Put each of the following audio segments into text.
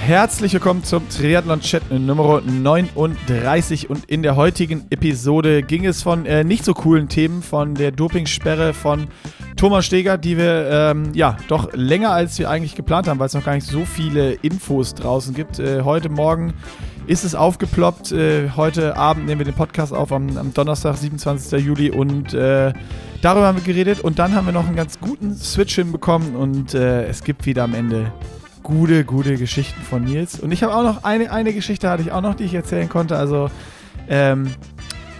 Herzlich willkommen zum Triathlon-Chat Nummer 39 und in der heutigen Episode ging es von äh, nicht so coolen Themen, von der Dopingsperre von Thomas Steger, die wir ähm, ja doch länger als wir eigentlich geplant haben, weil es noch gar nicht so viele Infos draußen gibt. Äh, heute Morgen ist es aufgeploppt. Äh, heute Abend nehmen wir den Podcast auf am, am Donnerstag, 27. Juli und äh, darüber haben wir geredet und dann haben wir noch einen ganz guten Switch hinbekommen und äh, es gibt wieder am Ende gute, gute Geschichten von Nils. Und ich habe auch noch eine, eine Geschichte hatte ich auch noch, die ich erzählen konnte. Also ähm,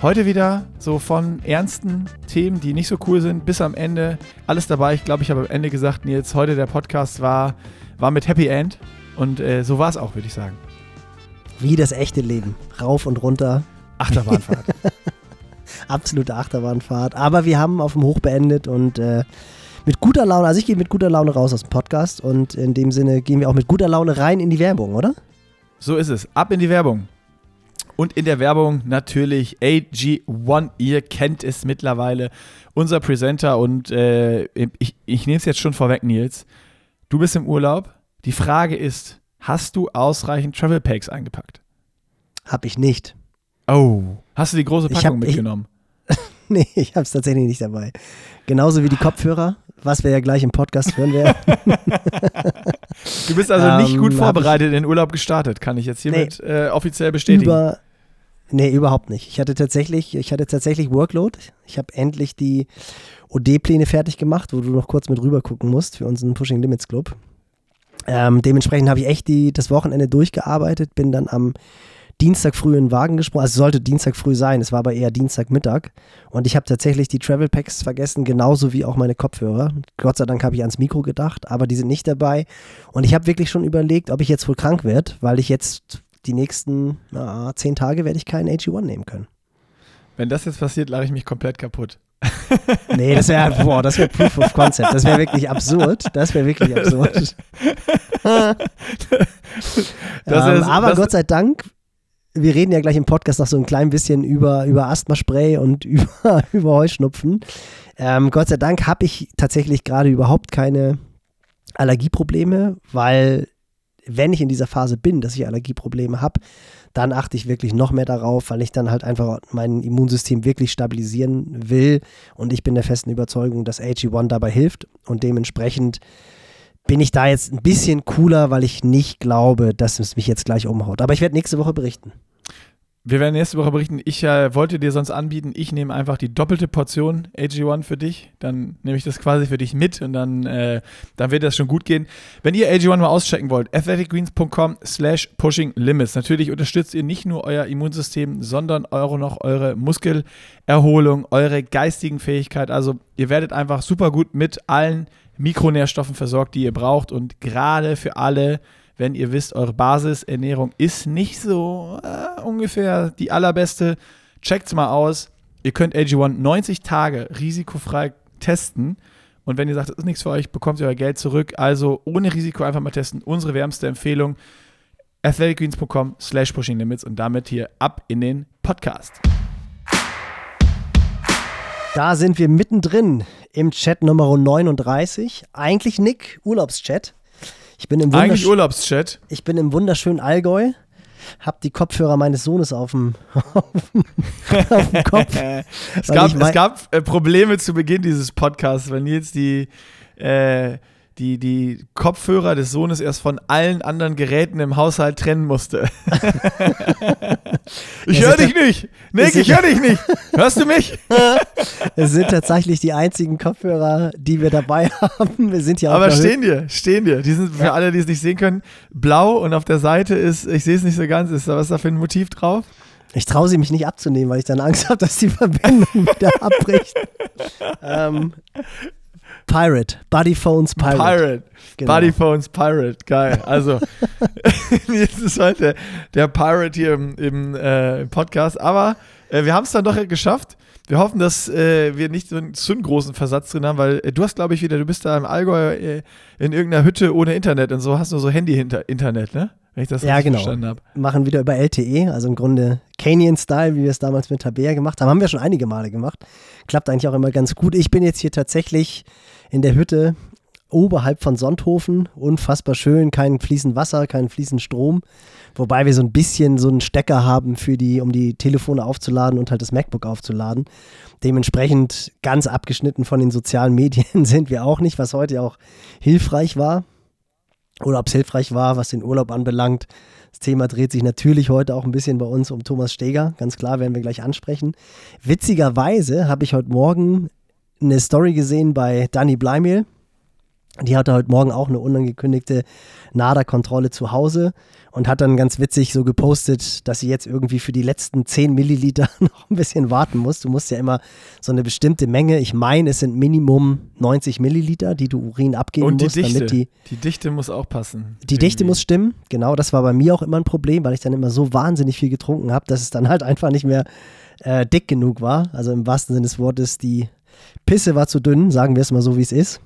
heute wieder so von ernsten Themen, die nicht so cool sind, bis am Ende alles dabei. Ich glaube, ich habe am Ende gesagt, Nils, heute der Podcast war, war mit Happy End. Und äh, so war es auch, würde ich sagen. Wie das echte Leben. Rauf und runter. Achterbahnfahrt. Absolute Achterbahnfahrt. Aber wir haben auf dem Hoch beendet und äh, mit guter Laune, also ich gehe mit guter Laune raus aus dem Podcast und in dem Sinne gehen wir auch mit guter Laune rein in die Werbung, oder? So ist es. Ab in die Werbung. Und in der Werbung natürlich AG1. Ihr kennt es mittlerweile. Unser Presenter und äh, ich, ich nehme es jetzt schon vorweg, Nils. Du bist im Urlaub. Die Frage ist, hast du ausreichend Travel Packs eingepackt? Hab ich nicht. Oh, hast du die große Packung hab, mitgenommen? Nee, ich habe es tatsächlich nicht dabei. Genauso wie die Kopfhörer, was wir ja gleich im Podcast hören werden. du bist also nicht gut ähm, vorbereitet in den Urlaub gestartet, kann ich jetzt hiermit nee, äh, offiziell bestätigen. Über, nee, überhaupt nicht. Ich hatte tatsächlich, ich hatte tatsächlich Workload. Ich habe endlich die OD-Pläne fertig gemacht, wo du noch kurz mit rüber gucken musst für unseren Pushing Limits Club. Ähm, dementsprechend habe ich echt die, das Wochenende durchgearbeitet, bin dann am Dienstag früh in den Wagen gesprungen. Also es sollte Dienstag früh sein, es war aber eher Dienstagmittag. Und ich habe tatsächlich die Travel Packs vergessen, genauso wie auch meine Kopfhörer. Gott sei Dank habe ich ans Mikro gedacht, aber die sind nicht dabei. Und ich habe wirklich schon überlegt, ob ich jetzt wohl krank werde, weil ich jetzt die nächsten na, zehn Tage werde ich keinen AG1 nehmen können. Wenn das jetzt passiert, lache ich mich komplett kaputt. nee, das wäre boah, das wäre Proof of Concept. Das wäre wirklich absurd. Das wäre wirklich absurd. ähm, ist, aber Gott sei Dank wir reden ja gleich im Podcast noch so ein klein bisschen über, über Asthmaspray und über, über Heuschnupfen. Ähm, Gott sei Dank habe ich tatsächlich gerade überhaupt keine Allergieprobleme, weil wenn ich in dieser Phase bin, dass ich Allergieprobleme habe, dann achte ich wirklich noch mehr darauf, weil ich dann halt einfach mein Immunsystem wirklich stabilisieren will. Und ich bin der festen Überzeugung, dass AG1 dabei hilft. Und dementsprechend bin ich da jetzt ein bisschen cooler, weil ich nicht glaube, dass es mich jetzt gleich umhaut. Aber ich werde nächste Woche berichten. Wir werden nächste Woche berichten. Ich äh, wollte dir sonst anbieten, ich nehme einfach die doppelte Portion AG1 für dich. Dann nehme ich das quasi für dich mit und dann, äh, dann wird das schon gut gehen. Wenn ihr AG1 mal auschecken wollt, athleticgreens.com slash pushing limits. Natürlich unterstützt ihr nicht nur euer Immunsystem, sondern eure noch eure Muskelerholung, eure geistigen Fähigkeit. Also ihr werdet einfach super gut mit allen Mikronährstoffen versorgt, die ihr braucht. Und gerade für alle, wenn ihr wisst, eure Basisernährung ist nicht so äh, ungefähr die allerbeste, checkt es mal aus. Ihr könnt AG1 90 Tage risikofrei testen. Und wenn ihr sagt, das ist nichts für euch, bekommt ihr euer Geld zurück. Also ohne Risiko einfach mal testen. Unsere wärmste Empfehlung: athleticgreens.com slash pushing limits und damit hier ab in den Podcast. Da sind wir mittendrin im Chat Nummer 39. Eigentlich Nick, Urlaubschat. Ich bin im Eigentlich Urlaubschat. Ich bin im wunderschönen Allgäu. Hab die Kopfhörer meines Sohnes auf dem, auf dem Kopf. es gab, es gab äh, Probleme zu Beginn dieses Podcasts, wenn jetzt die äh, die, die Kopfhörer des Sohnes erst von allen anderen Geräten im Haushalt trennen musste. ich höre dich nicht. Nick, ich höre dich nicht. Hörst du mich? es sind tatsächlich die einzigen Kopfhörer, die wir dabei haben. Wir sind ja Aber stehen dir, stehen dir. Die sind für ja. alle, die es nicht sehen können, blau und auf der Seite ist, ich sehe es nicht so ganz, ist da was da für ein Motiv drauf? Ich traue sie mich nicht abzunehmen, weil ich dann Angst habe, dass die Verbindung wieder abbricht. ähm, Pirate. Buddy Phones Pirate. Pirate. Genau. Buddy Phones Pirate. Geil. Also, jetzt ist heute der Pirate hier im, im, äh, im Podcast. Aber äh, wir haben es dann doch geschafft. Wir hoffen, dass äh, wir nicht so einen, so einen, großen Versatz drin haben, weil äh, du hast, glaube ich, wieder, du bist da im Allgäu äh, in irgendeiner Hütte ohne Internet und so hast du so Handy-Internet, ne? Wenn ich das ja, genau. verstanden habe. Machen wieder über LTE, also im Grunde Canyon-Style, wie wir es damals mit Tabea gemacht haben. Haben wir schon einige Male gemacht. Klappt eigentlich auch immer ganz gut. Ich bin jetzt hier tatsächlich in der Hütte oberhalb von Sonthofen. Unfassbar schön, kein fließend Wasser, kein fließend Strom. Wobei wir so ein bisschen so einen Stecker haben für die, um die Telefone aufzuladen und halt das MacBook aufzuladen. Dementsprechend ganz abgeschnitten von den sozialen Medien sind wir auch nicht, was heute auch hilfreich war. Oder ob es hilfreich war, was den Urlaub anbelangt. Das Thema dreht sich natürlich heute auch ein bisschen bei uns um Thomas Steger. Ganz klar, werden wir gleich ansprechen. Witzigerweise habe ich heute Morgen eine Story gesehen bei Danny Bleimehl. Die hatte heute Morgen auch eine unangekündigte NADA-Kontrolle zu Hause und hat dann ganz witzig so gepostet, dass sie jetzt irgendwie für die letzten 10 Milliliter noch ein bisschen warten muss. Du musst ja immer so eine bestimmte Menge, ich meine, es sind Minimum 90 Milliliter, die du Urin abgeben und die musst, Dichte. damit die. Die Dichte muss auch passen. Die irgendwie. Dichte muss stimmen, genau. Das war bei mir auch immer ein Problem, weil ich dann immer so wahnsinnig viel getrunken habe, dass es dann halt einfach nicht mehr äh, dick genug war. Also im wahrsten Sinne des Wortes, die Pisse war zu dünn, sagen wir es mal so, wie es ist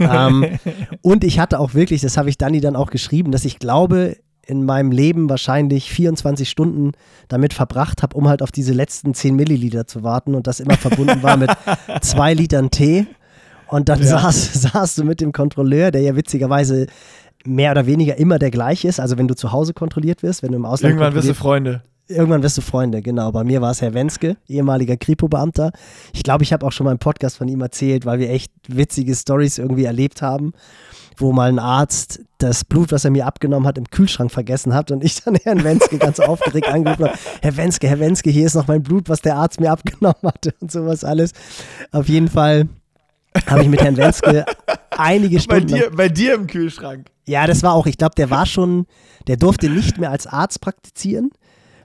ähm, und ich hatte auch wirklich, das habe ich Dani dann auch geschrieben, dass ich glaube, in meinem Leben wahrscheinlich 24 Stunden damit verbracht habe, um halt auf diese letzten 10 Milliliter zu warten und das immer verbunden war mit zwei Litern Tee. Und dann ja. saß, saß du mit dem Kontrolleur, der ja witzigerweise mehr oder weniger immer der gleiche ist. Also wenn du zu Hause kontrolliert wirst, wenn du im Ausland Irgendwann wirst du Freunde. Irgendwann wirst du Freunde, genau. Bei mir war es Herr Wenske, ehemaliger Kripo-Beamter. Ich glaube, ich habe auch schon mal im Podcast von ihm erzählt, weil wir echt witzige Stories irgendwie erlebt haben, wo mal ein Arzt das Blut, was er mir abgenommen hat, im Kühlschrank vergessen hat und ich dann Herrn Wenske ganz aufgeregt angerufen habe, Herr Wenske, Herr Wenske, hier ist noch mein Blut, was der Arzt mir abgenommen hatte und sowas alles. Auf jeden Fall habe ich mit Herrn Wenske einige Stunden. Bei dir, bei dir im Kühlschrank. Ja, das war auch, ich glaube, der war schon, der durfte nicht mehr als Arzt praktizieren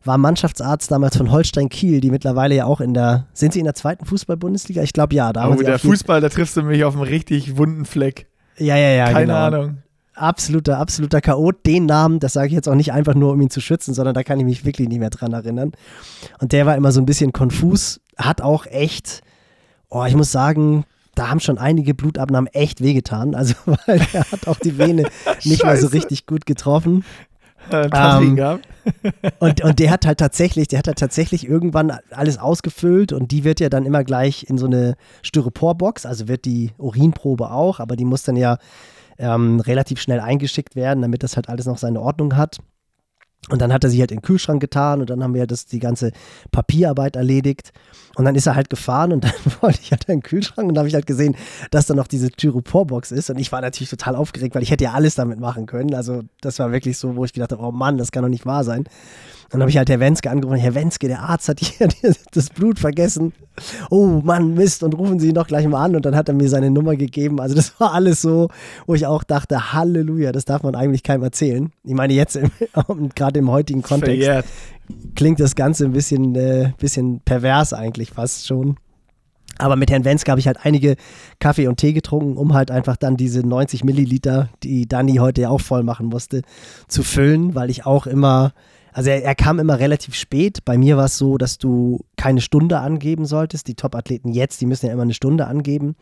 war Mannschaftsarzt damals von Holstein Kiel, die mittlerweile ja auch in der, sind sie in der zweiten Fußball-Bundesliga? Ich glaube ja. Da oh, der Fußball, da triffst du mich auf einen richtig wunden Fleck. Ja, ja, ja. Keine genau. Ahnung. Absoluter, absoluter Chaot. Den Namen, das sage ich jetzt auch nicht einfach nur, um ihn zu schützen, sondern da kann ich mich wirklich nicht mehr dran erinnern. Und der war immer so ein bisschen konfus, hat auch echt, oh, ich muss sagen, da haben schon einige Blutabnahmen echt wehgetan. Also, weil er hat auch die Vene nicht mehr so richtig gut getroffen. Ähm, und, und der hat halt tatsächlich, der hat halt tatsächlich irgendwann alles ausgefüllt und die wird ja dann immer gleich in so eine Styroporbox, also wird die Urinprobe auch, aber die muss dann ja ähm, relativ schnell eingeschickt werden, damit das halt alles noch seine Ordnung hat. Und dann hat er sich halt in den Kühlschrank getan und dann haben wir das, die ganze Papierarbeit erledigt. Und dann ist er halt gefahren und dann wollte ich halt in den Kühlschrank und da habe ich halt gesehen, dass da noch diese Tyroporbox ist. Und ich war natürlich total aufgeregt, weil ich hätte ja alles damit machen können. Also das war wirklich so, wo ich gedacht habe, oh Mann, das kann doch nicht wahr sein. Dann habe ich halt Herr Wenske angerufen, Herr Wenske, der Arzt hat hier das Blut vergessen. Oh Mann, Mist, und rufen Sie ihn doch gleich mal an. Und dann hat er mir seine Nummer gegeben. Also das war alles so, wo ich auch dachte, Halleluja, das darf man eigentlich keinem erzählen. Ich meine, jetzt gerade im heutigen Kontext Verjährt. klingt das Ganze ein bisschen, äh, bisschen pervers eigentlich fast schon. Aber mit Herrn Wenske habe ich halt einige Kaffee und Tee getrunken, um halt einfach dann diese 90 Milliliter, die Dani heute ja auch voll machen musste, zu füllen, weil ich auch immer also er, er, kam immer relativ spät. Bei mir war es so, dass du keine Stunde angeben solltest. Die Top-Athleten jetzt, die müssen ja immer eine Stunde angeben,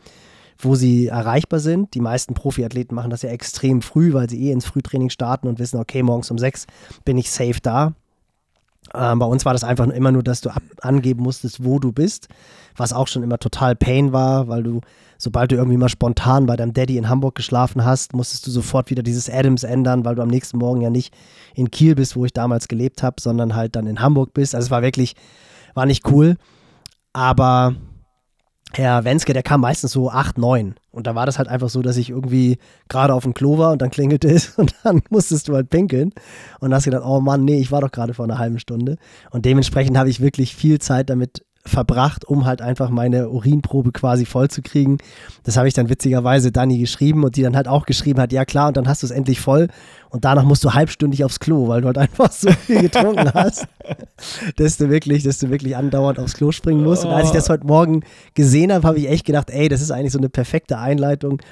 wo sie erreichbar sind. Die meisten Profiathleten machen das ja extrem früh, weil sie eh ins Frühtraining starten und wissen, okay, morgens um sechs bin ich safe da. Ähm, bei uns war das einfach immer nur, dass du ab angeben musstest, wo du bist, was auch schon immer total Pain war, weil du sobald du irgendwie mal spontan bei deinem Daddy in Hamburg geschlafen hast, musstest du sofort wieder dieses Adams ändern, weil du am nächsten Morgen ja nicht in Kiel bist, wo ich damals gelebt habe, sondern halt dann in Hamburg bist. Also es war wirklich, war nicht cool. Aber Herr Wenske, der kam meistens so 8, 9. Und da war das halt einfach so, dass ich irgendwie gerade auf dem Klo war und dann klingelte es und dann musstest du halt pinkeln. Und hast gedacht, oh Mann, nee, ich war doch gerade vor einer halben Stunde. Und dementsprechend habe ich wirklich viel Zeit damit verbracht, um halt einfach meine Urinprobe quasi voll zu kriegen. Das habe ich dann witzigerweise Dani geschrieben und die dann halt auch geschrieben hat, ja klar, und dann hast du es endlich voll und danach musst du halbstündig aufs Klo, weil du halt einfach so viel getrunken hast, dass du wirklich, dass du wirklich andauernd aufs Klo springen musst. Und als ich das heute Morgen gesehen habe, habe ich echt gedacht, ey, das ist eigentlich so eine perfekte Einleitung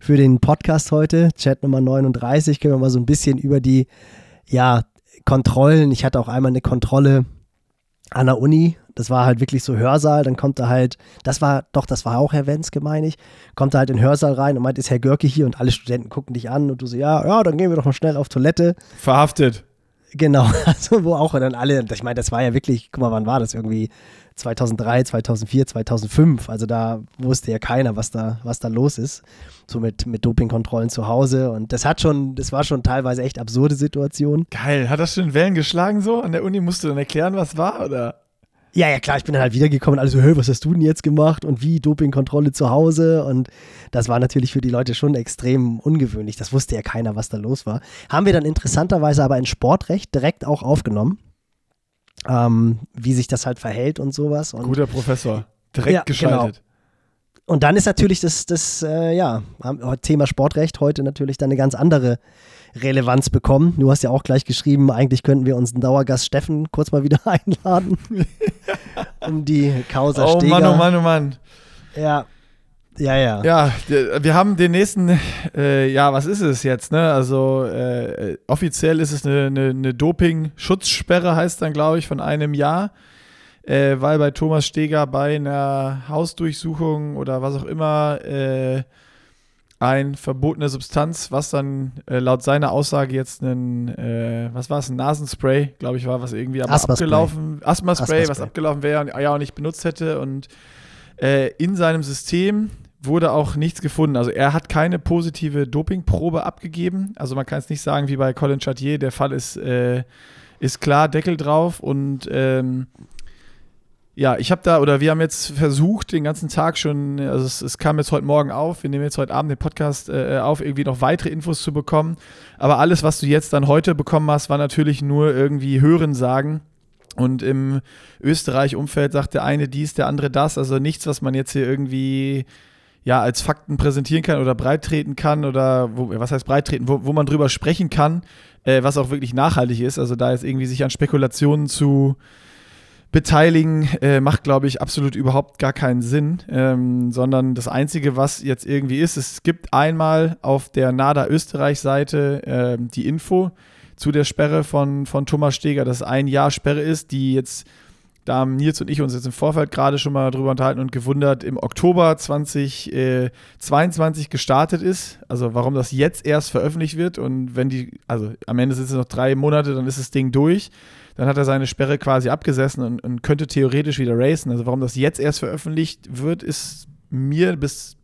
für den Podcast heute, Chat Nummer 39, können wir mal so ein bisschen über die, ja, Kontrollen. Ich hatte auch einmal eine Kontrolle an der Uni das war halt wirklich so Hörsaal, dann kommt er halt, das war, doch, das war auch Herr Wenske, meine ich, kommt er halt in den Hörsaal rein und meint, ist Herr Görke hier und alle Studenten gucken dich an und du so, ja, ja, dann gehen wir doch mal schnell auf Toilette. Verhaftet. Genau, also wo auch dann alle, ich meine, das war ja wirklich, guck mal, wann war das irgendwie? 2003, 2004, 2005. Also da wusste ja keiner, was da, was da los ist. So mit, mit Dopingkontrollen zu Hause. Und das hat schon, das war schon teilweise echt absurde Situation. Geil. Hat das schon Wellen geschlagen so? An der Uni musst du dann erklären, was war, oder? Ja, ja, klar, ich bin dann halt wiedergekommen und alle so, hey, was hast du denn jetzt gemacht und wie Dopingkontrolle zu Hause und das war natürlich für die Leute schon extrem ungewöhnlich. Das wusste ja keiner, was da los war. Haben wir dann interessanterweise aber in Sportrecht direkt auch aufgenommen ähm, wie sich das halt verhält und sowas. Und Guter Professor, direkt ja, geschaltet. Genau. Und dann ist natürlich das, das äh, ja, Thema Sportrecht heute natürlich dann eine ganz andere Relevanz bekommen. Du hast ja auch gleich geschrieben, eigentlich könnten wir uns einen Dauergast Steffen kurz mal wieder einladen, um die Causa Oh Steger. Mann, oh Mann, oh Mann. Ja, ja, ja. Ja, wir haben den nächsten, äh, ja, was ist es jetzt, ne? Also äh, offiziell ist es eine, eine, eine Doping-Schutzsperre, heißt dann, glaube ich, von einem Jahr, äh, weil bei Thomas Steger bei einer Hausdurchsuchung oder was auch immer äh, ein verbotene Substanz, was dann äh, laut seiner Aussage jetzt ein, äh, was war es, ein Nasenspray, glaube ich, war, was irgendwie aber Asthma abgelaufen, Asthma-Spray, Asthma was abgelaufen wäre und er auch nicht benutzt hätte und in seinem System wurde auch nichts gefunden. Also er hat keine positive Dopingprobe abgegeben. Also man kann es nicht sagen wie bei Colin Chartier, der Fall ist, äh, ist klar, Deckel drauf und ähm, ja, ich habe da, oder wir haben jetzt versucht, den ganzen Tag schon, also es, es, kam jetzt heute Morgen auf, wir nehmen jetzt heute Abend den Podcast äh, auf, irgendwie noch weitere Infos zu bekommen. Aber alles, was du jetzt dann heute bekommen hast, war natürlich nur irgendwie Hörensagen. Und im Österreich-Umfeld sagt der eine dies, der andere das. Also nichts, was man jetzt hier irgendwie ja, als Fakten präsentieren kann oder breittreten kann oder wo, was heißt breittreten, wo, wo man drüber sprechen kann, äh, was auch wirklich nachhaltig ist. Also da jetzt irgendwie sich an Spekulationen zu beteiligen, äh, macht, glaube ich, absolut überhaupt gar keinen Sinn, ähm, sondern das Einzige, was jetzt irgendwie ist, es gibt einmal auf der NADA Österreich-Seite äh, die Info zu der Sperre von, von Thomas Steger, dass ein Jahr Sperre ist, die jetzt da haben Nils und ich uns jetzt im Vorfeld gerade schon mal drüber unterhalten und gewundert, im Oktober 2022 gestartet ist. Also warum das jetzt erst veröffentlicht wird und wenn die, also am Ende sind es noch drei Monate, dann ist das Ding durch. Dann hat er seine Sperre quasi abgesessen und, und könnte theoretisch wieder racen. Also warum das jetzt erst veröffentlicht wird, ist mir bis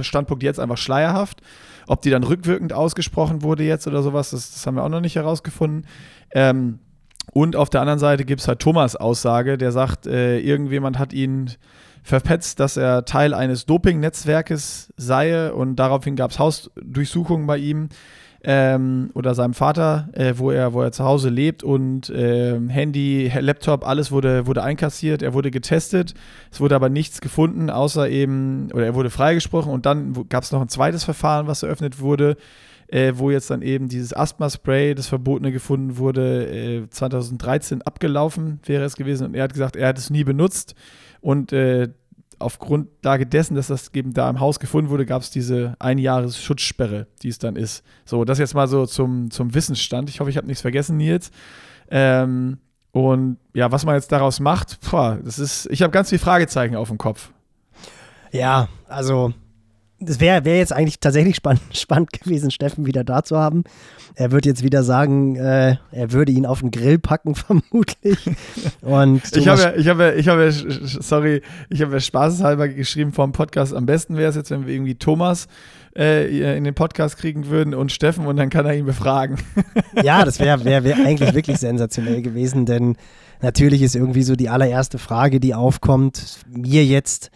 Standpunkt jetzt einfach schleierhaft. Ob die dann rückwirkend ausgesprochen wurde jetzt oder sowas, das, das haben wir auch noch nicht herausgefunden. Ähm, und auf der anderen Seite gibt es halt Thomas Aussage, der sagt, äh, irgendjemand hat ihn verpetzt, dass er Teil eines Doping-Netzwerkes sei und daraufhin gab es Hausdurchsuchungen bei ihm ähm, oder seinem Vater, äh, wo, er, wo er zu Hause lebt und äh, Handy, Laptop, alles wurde, wurde einkassiert, er wurde getestet, es wurde aber nichts gefunden, außer eben, oder er wurde freigesprochen und dann gab es noch ein zweites Verfahren, was eröffnet wurde, äh, wo jetzt dann eben dieses Asthma-Spray, das Verbotene gefunden wurde, äh, 2013 abgelaufen wäre es gewesen. Und er hat gesagt, er hat es nie benutzt. Und äh, auf Grundlage dessen, dass das eben da im Haus gefunden wurde, gab es diese Einjahres-Schutzsperre, die es dann ist. So, das jetzt mal so zum, zum Wissensstand. Ich hoffe, ich habe nichts vergessen, Nils. Ähm, und ja, was man jetzt daraus macht, boah, das ist, ich habe ganz viele Fragezeichen auf dem Kopf. Ja, also es wäre wär jetzt eigentlich tatsächlich spann spannend gewesen, Steffen wieder da zu haben. Er wird jetzt wieder sagen, äh, er würde ihn auf den Grill packen, vermutlich. Und ich habe ja, ich habe ja, ich habe ja, sorry, ich habe ja spaßeshalber geschrieben vor dem Podcast, am besten wäre es jetzt, wenn wir irgendwie Thomas äh, in den Podcast kriegen würden und Steffen und dann kann er ihn befragen. Ja, das wäre wär, wär eigentlich wirklich sensationell gewesen, denn natürlich ist irgendwie so die allererste Frage, die aufkommt, mir jetzt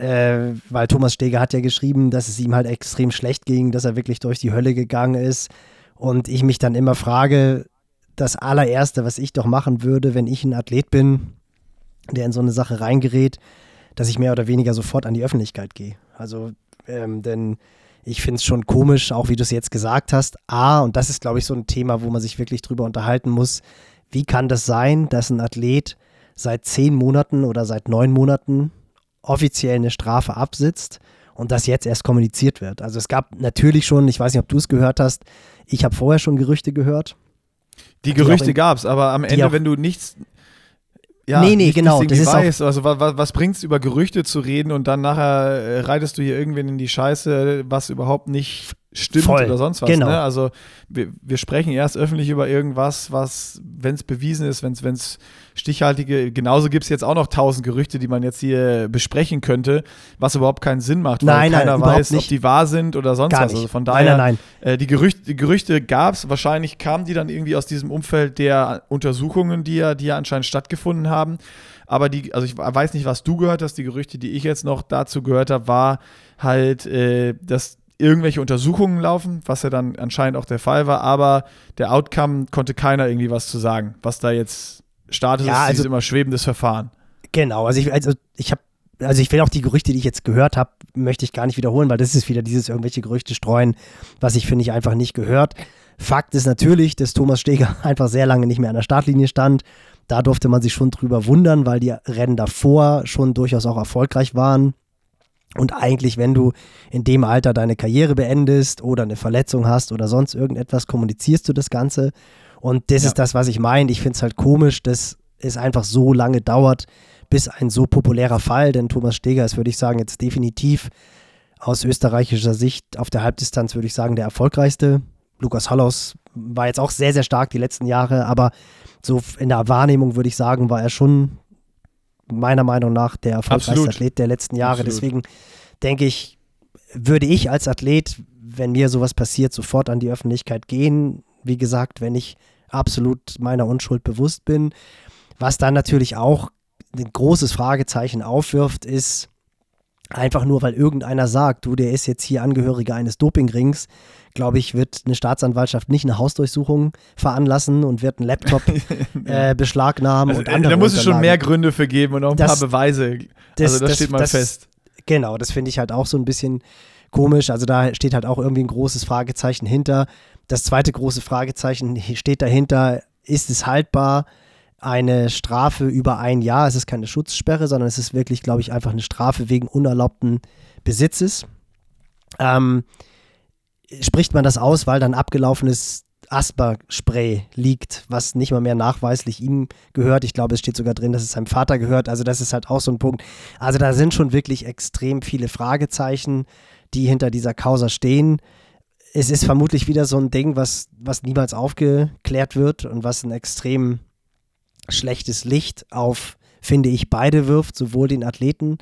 äh, weil Thomas Steger hat ja geschrieben, dass es ihm halt extrem schlecht ging, dass er wirklich durch die Hölle gegangen ist. Und ich mich dann immer frage, das allererste, was ich doch machen würde, wenn ich ein Athlet bin, der in so eine Sache reingerät, dass ich mehr oder weniger sofort an die Öffentlichkeit gehe. Also, ähm, denn ich finde es schon komisch, auch wie du es jetzt gesagt hast. A, und das ist, glaube ich, so ein Thema, wo man sich wirklich drüber unterhalten muss. Wie kann das sein, dass ein Athlet seit zehn Monaten oder seit neun Monaten offiziell eine Strafe absitzt und das jetzt erst kommuniziert wird. Also es gab natürlich schon, ich weiß nicht, ob du es gehört hast, ich habe vorher schon Gerüchte gehört. Die Gerüchte gab es, aber am Ende, wenn du nichts, ja, nee, nee, genau. Das ist weiß. also was, was bringt es über Gerüchte zu reden und dann nachher äh, reitest du hier irgendwen in die Scheiße, was überhaupt nicht stimmt Voll. oder sonst was. Genau. Ne? Also wir, wir sprechen erst öffentlich über irgendwas, was, wenn es bewiesen ist, wenn es stichhaltige, genauso gibt es jetzt auch noch tausend Gerüchte, die man jetzt hier besprechen könnte, was überhaupt keinen Sinn macht, weil nein, keiner nein, weiß, ob die wahr sind oder sonst was. Also von daher, nein, äh, die Gerüchte, die Gerüchte gab es, wahrscheinlich kamen die dann irgendwie aus diesem Umfeld der Untersuchungen, die ja, die ja anscheinend stattgefunden haben. Aber die, also ich weiß nicht, was du gehört hast, die Gerüchte, die ich jetzt noch dazu gehört habe, war halt, äh, dass irgendwelche Untersuchungen laufen, was ja dann anscheinend auch der Fall war, aber der Outcome konnte keiner irgendwie was zu sagen, was da jetzt Status ja, ist, also, immer schwebendes Verfahren. Genau, also ich, also ich habe also ich will auch die Gerüchte, die ich jetzt gehört habe, möchte ich gar nicht wiederholen, weil das ist wieder dieses irgendwelche Gerüchte streuen, was ich finde ich einfach nicht gehört. Fakt ist natürlich, dass Thomas Steger einfach sehr lange nicht mehr an der Startlinie stand. Da durfte man sich schon drüber wundern, weil die Rennen davor schon durchaus auch erfolgreich waren. Und eigentlich, wenn du in dem Alter deine Karriere beendest oder eine Verletzung hast oder sonst irgendetwas, kommunizierst du das Ganze. Und das ja. ist das, was ich meine. Ich finde es halt komisch, dass es einfach so lange dauert, bis ein so populärer Fall, denn Thomas Steger ist, würde ich sagen, jetzt definitiv aus österreichischer Sicht auf der Halbdistanz, würde ich sagen, der erfolgreichste. Lukas Hollos war jetzt auch sehr, sehr stark die letzten Jahre, aber so in der Wahrnehmung würde ich sagen, war er schon meiner Meinung nach der erfolgreichste. Athlet der letzten Jahre. Absolut. Deswegen denke ich, würde ich als Athlet, wenn mir sowas passiert, sofort an die Öffentlichkeit gehen. Wie gesagt, wenn ich absolut meiner Unschuld bewusst bin. Was dann natürlich auch ein großes Fragezeichen aufwirft, ist einfach nur, weil irgendeiner sagt, du, der ist jetzt hier Angehöriger eines Dopingrings, glaube ich, wird eine Staatsanwaltschaft nicht eine Hausdurchsuchung veranlassen und wird einen Laptop äh, beschlagnahmen also, und andere. Da muss es schon mehr Gründe für geben und auch ein das, paar Beweise. Das, also das, das steht mal fest. Genau, das finde ich halt auch so ein bisschen komisch. Also da steht halt auch irgendwie ein großes Fragezeichen hinter. Das zweite große Fragezeichen steht dahinter, ist es haltbar? eine Strafe über ein Jahr. Es ist keine Schutzsperre, sondern es ist wirklich, glaube ich, einfach eine Strafe wegen unerlaubten Besitzes. Ähm, spricht man das aus, weil dann abgelaufenes Asper-Spray liegt, was nicht mal mehr nachweislich ihm gehört. Ich glaube, es steht sogar drin, dass es seinem Vater gehört. Also das ist halt auch so ein Punkt. Also da sind schon wirklich extrem viele Fragezeichen, die hinter dieser Causa stehen. Es ist vermutlich wieder so ein Ding, was, was niemals aufgeklärt wird und was ein extrem schlechtes Licht auf, finde ich, beide wirft, sowohl den Athleten,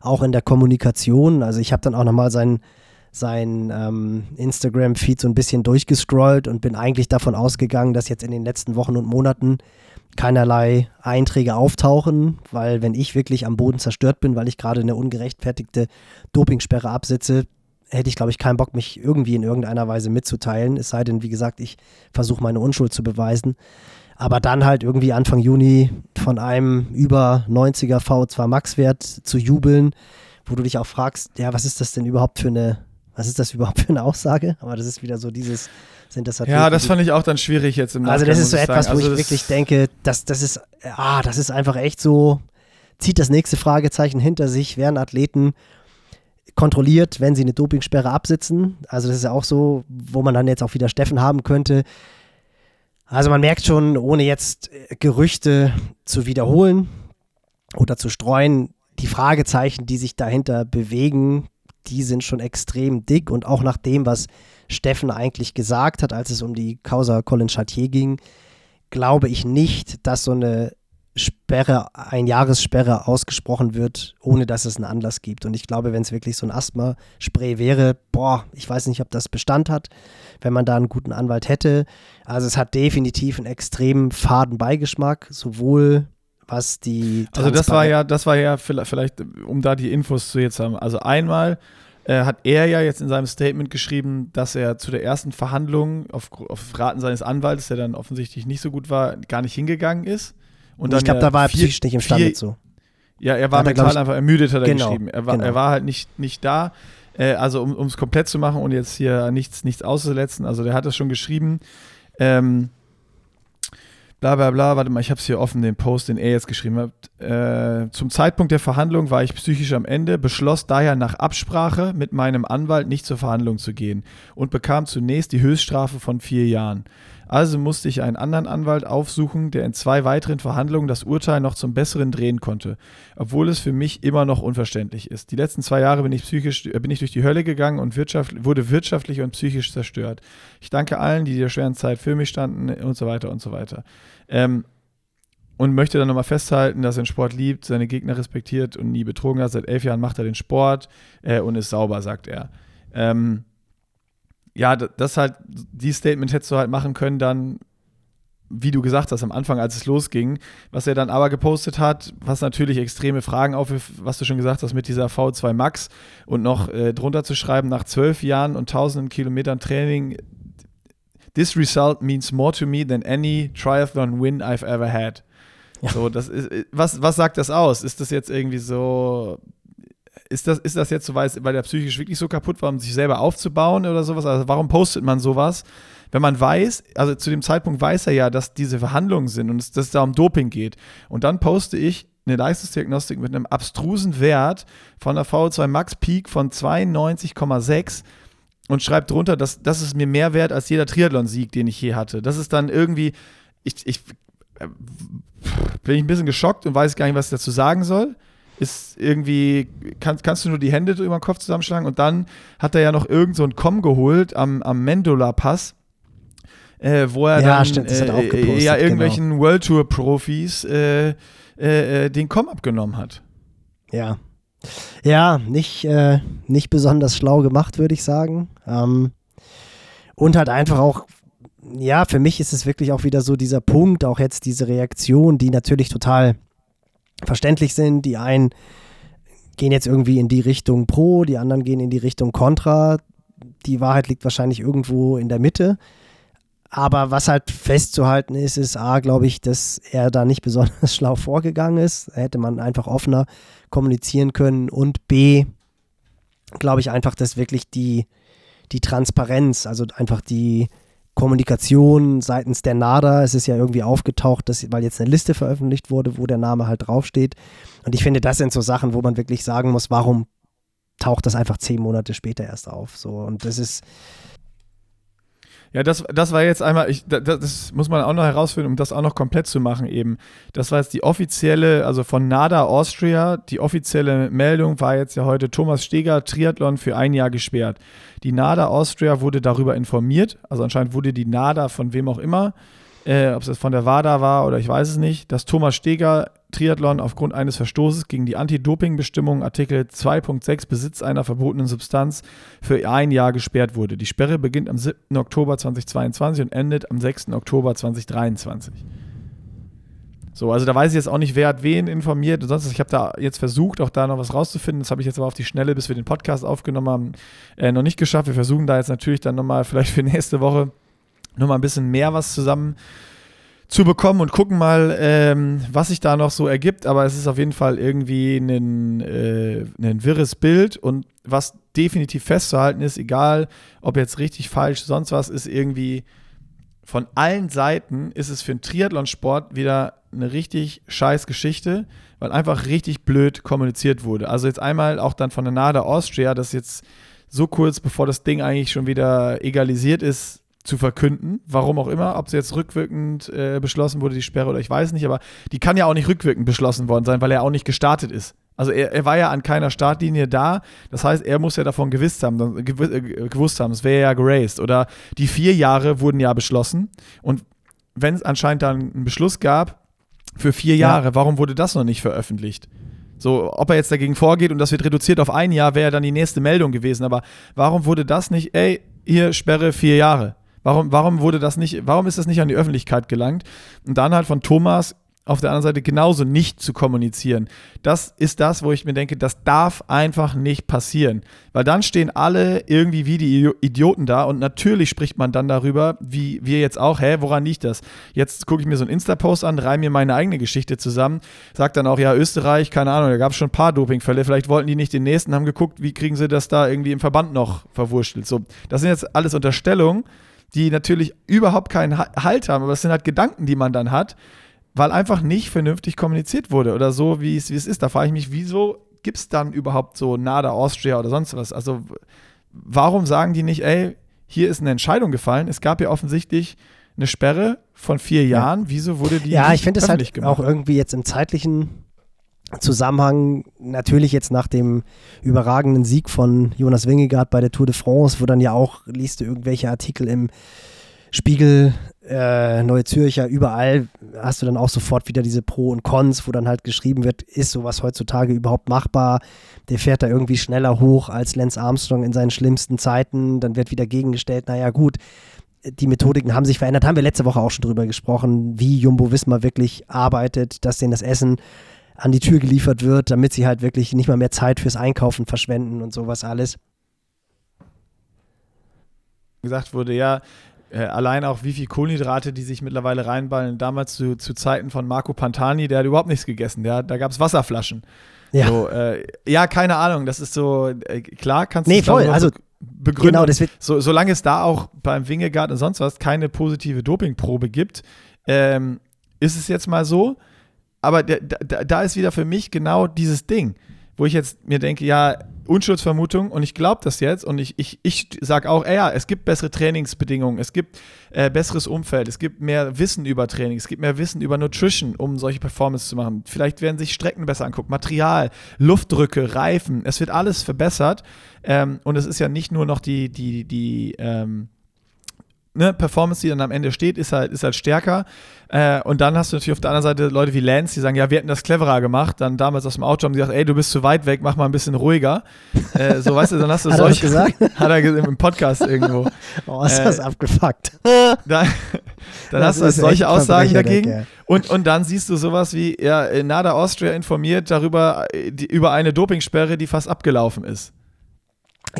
auch in der Kommunikation. Also ich habe dann auch nochmal seinen sein ähm, Instagram-Feed so ein bisschen durchgescrollt und bin eigentlich davon ausgegangen, dass jetzt in den letzten Wochen und Monaten keinerlei Einträge auftauchen, weil wenn ich wirklich am Boden zerstört bin, weil ich gerade eine ungerechtfertigte Dopingsperre absitze, hätte ich, glaube ich, keinen Bock, mich irgendwie in irgendeiner Weise mitzuteilen. Es sei denn, wie gesagt, ich versuche meine Unschuld zu beweisen. Aber dann halt irgendwie Anfang Juni von einem über 90er V2 Max-Wert zu jubeln, wo du dich auch fragst, ja, was ist das denn überhaupt für eine, was ist das überhaupt für eine Aussage? Aber das ist wieder so dieses, sind das Athleten, Ja, das fand ich auch dann schwierig jetzt im Nachhinein. Also das ist so etwas, wo also ich wirklich denke, dass das ist, ah, das ist einfach echt so, zieht das nächste Fragezeichen hinter sich, werden Athleten kontrolliert, wenn sie eine Dopingsperre absitzen. Also das ist ja auch so, wo man dann jetzt auch wieder Steffen haben könnte. Also man merkt schon, ohne jetzt äh, Gerüchte zu wiederholen oder zu streuen, die Fragezeichen, die sich dahinter bewegen, die sind schon extrem dick und auch nach dem, was Steffen eigentlich gesagt hat, als es um die Causa Colin Chartier ging, glaube ich nicht, dass so eine Sperre, ein Jahressperre ausgesprochen wird, ohne dass es einen Anlass gibt. Und ich glaube, wenn es wirklich so ein Asthma-Spray wäre, boah, ich weiß nicht, ob das Bestand hat, wenn man da einen guten Anwalt hätte. Also es hat definitiv einen extrem faden Beigeschmack, sowohl was die Also das war ja, das war ja vielleicht, um da die Infos zu jetzt haben. Also einmal äh, hat er ja jetzt in seinem Statement geschrieben, dass er zu der ersten Verhandlung auf, auf Raten seines Anwalts, der dann offensichtlich nicht so gut war, gar nicht hingegangen ist und ich glaube, da war er psychisch nicht imstande zu. Ja, er war mental er, einfach ermüdet, hat er genau, geschrieben. Er war, genau. er war halt nicht, nicht da. Äh, also, um es komplett zu machen und jetzt hier nichts, nichts auszusetzen, also der hat das schon geschrieben. Ähm, bla bla bla, warte mal, ich habe es hier offen, den Post, den er jetzt geschrieben hat. Äh, zum Zeitpunkt der Verhandlung war ich psychisch am Ende, beschloss daher nach Absprache mit meinem Anwalt nicht zur Verhandlung zu gehen und bekam zunächst die Höchststrafe von vier Jahren. Also musste ich einen anderen Anwalt aufsuchen, der in zwei weiteren Verhandlungen das Urteil noch zum Besseren drehen konnte, obwohl es für mich immer noch unverständlich ist. Die letzten zwei Jahre bin ich psychisch, äh, bin ich durch die Hölle gegangen und wirtschaft, wurde wirtschaftlich und psychisch zerstört. Ich danke allen, die der schweren Zeit für mich standen und so weiter und so weiter. Ähm, und möchte dann nochmal festhalten, dass er den Sport liebt, seine Gegner respektiert und nie betrogen hat. Seit elf Jahren macht er den Sport äh, und ist sauber, sagt er. Ähm, ja, das halt, die Statement hättest du halt machen können, dann, wie du gesagt hast, am Anfang, als es losging. Was er dann aber gepostet hat, was natürlich extreme Fragen aufwirft, was du schon gesagt hast mit dieser V2 Max und noch äh, drunter zu schreiben, nach zwölf Jahren und tausenden Kilometern Training, this result means more to me than any triathlon win I've ever had. Ja. So, das ist, was, was sagt das aus? Ist das jetzt irgendwie so, ist das, ist das jetzt so, weil, weil der psychisch wirklich so kaputt war, um sich selber aufzubauen oder sowas? Also warum postet man sowas? Wenn man weiß, also zu dem Zeitpunkt weiß er ja, dass diese Verhandlungen sind und es, dass es da um Doping geht. Und dann poste ich eine Leistungsdiagnostik mit einem abstrusen Wert von der VO2 Max Peak von 92,6 und schreibe drunter, dass das ist mir mehr wert als jeder Triathlon-Sieg, den ich je hatte. Das ist dann irgendwie, ich, ich äh, bin ich ein bisschen geschockt und weiß gar nicht, was ich dazu sagen soll ist irgendwie, kann, kannst du nur die Hände über den Kopf zusammenschlagen und dann hat er ja noch irgend so ein Com geholt am, am Mendola-Pass. Äh, wo er ja, dann stimmt, äh, ja irgendwelchen genau. World Tour Profis äh, äh, äh, den Com abgenommen hat. Ja, ja, nicht, äh, nicht besonders schlau gemacht, würde ich sagen. Ähm, und halt einfach auch, ja, für mich ist es wirklich auch wieder so dieser Punkt, auch jetzt diese Reaktion, die natürlich total verständlich sind. Die einen gehen jetzt irgendwie in die Richtung Pro, die anderen gehen in die Richtung Contra. Die Wahrheit liegt wahrscheinlich irgendwo in der Mitte. Aber was halt festzuhalten ist, ist A, glaube ich, dass er da nicht besonders schlau vorgegangen ist. Hätte man einfach offener kommunizieren können. Und B, glaube ich einfach, dass wirklich die, die Transparenz, also einfach die, Kommunikation seitens der NADA. Es ist ja irgendwie aufgetaucht, dass, weil jetzt eine Liste veröffentlicht wurde, wo der Name halt draufsteht. Und ich finde, das sind so Sachen, wo man wirklich sagen muss, warum taucht das einfach zehn Monate später erst auf? So, und das ist, ja, das, das war jetzt einmal, ich, das, das, muss man auch noch herausfinden, um das auch noch komplett zu machen eben. Das war jetzt die offizielle, also von NADA Austria, die offizielle Meldung war jetzt ja heute Thomas Steger, Triathlon für ein Jahr gesperrt. Die NADA Austria wurde darüber informiert, also anscheinend wurde die NADA von wem auch immer, äh, ob es von der WADA war oder ich weiß es nicht, dass Thomas Steger Triathlon aufgrund eines Verstoßes gegen die Anti-Doping-Bestimmung Artikel 2.6 Besitz einer verbotenen Substanz für ein Jahr gesperrt wurde. Die Sperre beginnt am 7. Oktober 2022 und endet am 6. Oktober 2023. So, also da weiß ich jetzt auch nicht, wer hat wen informiert. Und ich habe da jetzt versucht, auch da noch was rauszufinden. Das habe ich jetzt aber auf die Schnelle, bis wir den Podcast aufgenommen haben, äh, noch nicht geschafft. Wir versuchen da jetzt natürlich dann nochmal, vielleicht für nächste Woche, nochmal ein bisschen mehr was zusammen zu bekommen und gucken mal, ähm, was sich da noch so ergibt. Aber es ist auf jeden Fall irgendwie ein, äh, ein wirres Bild und was definitiv festzuhalten ist, egal ob jetzt richtig, falsch, sonst was, ist irgendwie von allen Seiten ist es für den Triathlonsport wieder eine richtig scheiß Geschichte, weil einfach richtig blöd kommuniziert wurde. Also jetzt einmal auch dann von der NADA Austria, das jetzt so kurz bevor das Ding eigentlich schon wieder egalisiert ist, zu verkünden, warum auch immer, ob es jetzt rückwirkend äh, beschlossen wurde, die Sperre oder ich weiß nicht, aber die kann ja auch nicht rückwirkend beschlossen worden sein, weil er auch nicht gestartet ist. Also er, er war ja an keiner Startlinie da, das heißt, er muss ja davon gewusst haben, gew äh, gewusst haben, es wäre ja geraced. Oder die vier Jahre wurden ja beschlossen und wenn es anscheinend dann einen Beschluss gab für vier Jahre, ja. warum wurde das noch nicht veröffentlicht? So, ob er jetzt dagegen vorgeht und das wird reduziert auf ein Jahr, wäre ja dann die nächste Meldung gewesen. Aber warum wurde das nicht, ey, hier Sperre vier Jahre? Warum, warum wurde das nicht, warum ist das nicht an die Öffentlichkeit gelangt? Und dann halt von Thomas auf der anderen Seite genauso nicht zu kommunizieren. Das ist das, wo ich mir denke, das darf einfach nicht passieren. Weil dann stehen alle irgendwie wie die Idioten da und natürlich spricht man dann darüber, wie wir jetzt auch, hä, woran liegt das? Jetzt gucke ich mir so einen Insta-Post an, reihe mir meine eigene Geschichte zusammen, sag dann auch, ja, Österreich, keine Ahnung, da gab es schon ein paar Dopingfälle, vielleicht wollten die nicht den nächsten, haben geguckt, wie kriegen sie das da irgendwie im Verband noch verwurschtelt. So, das sind jetzt alles Unterstellungen die natürlich überhaupt keinen Halt haben, aber es sind halt Gedanken, die man dann hat, weil einfach nicht vernünftig kommuniziert wurde oder so, wie es, wie es ist. Da frage ich mich, wieso gibt es dann überhaupt so NADA Austria oder sonst was? Also warum sagen die nicht, ey, hier ist eine Entscheidung gefallen. Es gab ja offensichtlich eine Sperre von vier Jahren. Ja. Wieso wurde die Ja, ich finde es halt gemacht? auch irgendwie jetzt im zeitlichen Zusammenhang natürlich jetzt nach dem überragenden Sieg von Jonas Wingegaard bei der Tour de France, wo dann ja auch liest du irgendwelche Artikel im Spiegel, äh, Neue Zürcher, überall hast du dann auch sofort wieder diese Pro und Cons, wo dann halt geschrieben wird, ist sowas heutzutage überhaupt machbar? Der fährt da irgendwie schneller hoch als Lance Armstrong in seinen schlimmsten Zeiten, dann wird wieder gegengestellt, naja gut, die Methodiken haben sich verändert, haben wir letzte Woche auch schon drüber gesprochen, wie Jumbo Wismar wirklich arbeitet, dass denen das Essen an die Tür geliefert wird, damit sie halt wirklich nicht mal mehr Zeit fürs Einkaufen verschwenden und sowas alles. Gesagt wurde, ja, äh, allein auch wie viel Kohlenhydrate die sich mittlerweile reinballen. Damals zu, zu Zeiten von Marco Pantani, der hat überhaupt nichts gegessen. Der, da gab es Wasserflaschen. Ja. So, äh, ja, keine Ahnung. Das ist so, äh, klar kannst du nee, voll, also, begründen. Genau, das wird so, solange es da auch beim Wingegaard und sonst was keine positive Dopingprobe gibt, ähm, ist es jetzt mal so aber da, da, da ist wieder für mich genau dieses Ding, wo ich jetzt mir denke, ja, Unschuldsvermutung und ich glaube das jetzt und ich, ich, ich sage auch, ja, es gibt bessere Trainingsbedingungen, es gibt äh, besseres Umfeld, es gibt mehr Wissen über Training, es gibt mehr Wissen über Nutrition, um solche Performance zu machen. Vielleicht werden sich Strecken besser angucken, Material, Luftdrücke, Reifen, es wird alles verbessert ähm, und es ist ja nicht nur noch die, die, die, ähm, ne, Performance, die dann am Ende steht, ist halt, ist halt stärker. Äh, und dann hast du natürlich auf der anderen Seite Leute wie Lance, die sagen, ja, wir hätten das cleverer gemacht. Dann damals aus dem Auto haben sie gesagt, ey, du bist zu weit weg, mach mal ein bisschen ruhiger. äh, so, weißt du, dann hast du hat solche. Er gesagt? Hat er im Podcast irgendwo. Oh, ist äh, das abgefuckt. dann, dann das hast du halt solche Aussagen dagegen. Ja. Und, und dann siehst du sowas wie, ja, Nada Austria informiert darüber, äh, die, über eine Dopingsperre, die fast abgelaufen ist.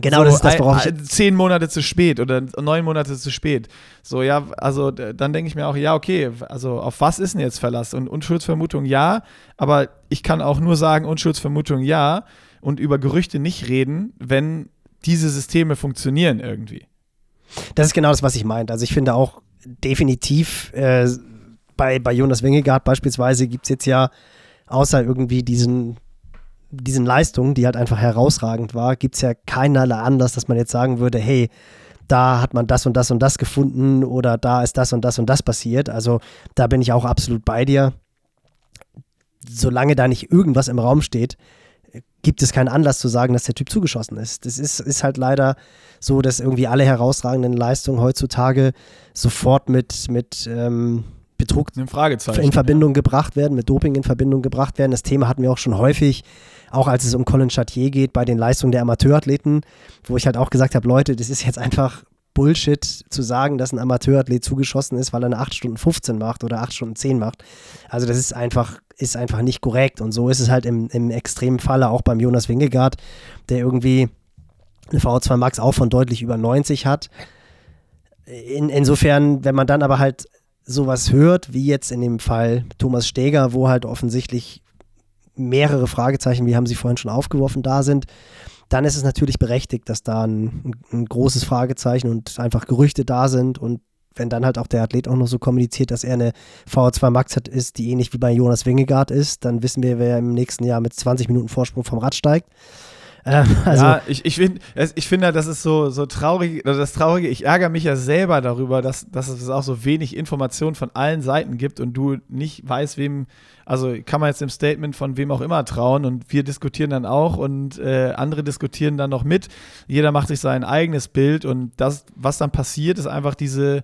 Genau, so das ist das, worauf ich. Zehn Monate zu spät oder neun Monate zu spät. So, ja, also dann denke ich mir auch, ja, okay, also auf was ist denn jetzt Verlass? Und Unschuldsvermutung ja, aber ich kann auch nur sagen, Unschuldsvermutung ja und über Gerüchte nicht reden, wenn diese Systeme funktionieren irgendwie. Das ist genau das, was ich meinte. Also ich finde auch definitiv äh, bei, bei Jonas Wingegaard beispielsweise gibt es jetzt ja außer irgendwie diesen diesen Leistungen, die halt einfach herausragend war, gibt es ja keinerlei Anlass, dass man jetzt sagen würde, hey, da hat man das und das und das gefunden oder da ist das und das und das passiert. Also da bin ich auch absolut bei dir. Solange da nicht irgendwas im Raum steht, gibt es keinen Anlass zu sagen, dass der Typ zugeschossen ist. Das ist, ist halt leider so, dass irgendwie alle herausragenden Leistungen heutzutage sofort mit, mit ähm, Betrug in Verbindung ja. gebracht werden, mit Doping in Verbindung gebracht werden. Das Thema hatten wir auch schon häufig auch als es um Colin Chartier geht, bei den Leistungen der Amateurathleten, wo ich halt auch gesagt habe, Leute, das ist jetzt einfach Bullshit zu sagen, dass ein Amateurathlet zugeschossen ist, weil er eine 8 Stunden 15 macht oder 8 Stunden 10 macht. Also das ist einfach, ist einfach nicht korrekt. Und so ist es halt im, im extremen Falle auch beim Jonas Wingegaard, der irgendwie eine VO2 Max auch von deutlich über 90 hat. In, insofern, wenn man dann aber halt sowas hört, wie jetzt in dem Fall Thomas Steger, wo halt offensichtlich mehrere Fragezeichen, wie haben Sie vorhin schon aufgeworfen, da sind, dann ist es natürlich berechtigt, dass da ein, ein großes Fragezeichen und einfach Gerüchte da sind und wenn dann halt auch der Athlet auch noch so kommuniziert, dass er eine VO2 Max hat, ist, die ähnlich wie bei Jonas Wingegaard ist, dann wissen wir, wer im nächsten Jahr mit 20 Minuten Vorsprung vom Rad steigt. Ähm, also ja, ich, ich, find, ich finde, das ist so, so traurig, das Traurige, ich ärgere mich ja selber darüber, dass, dass es auch so wenig Informationen von allen Seiten gibt und du nicht weißt, wem, also kann man jetzt dem Statement von wem auch immer trauen und wir diskutieren dann auch und äh, andere diskutieren dann noch mit. Jeder macht sich sein eigenes Bild und das, was dann passiert, ist einfach diese,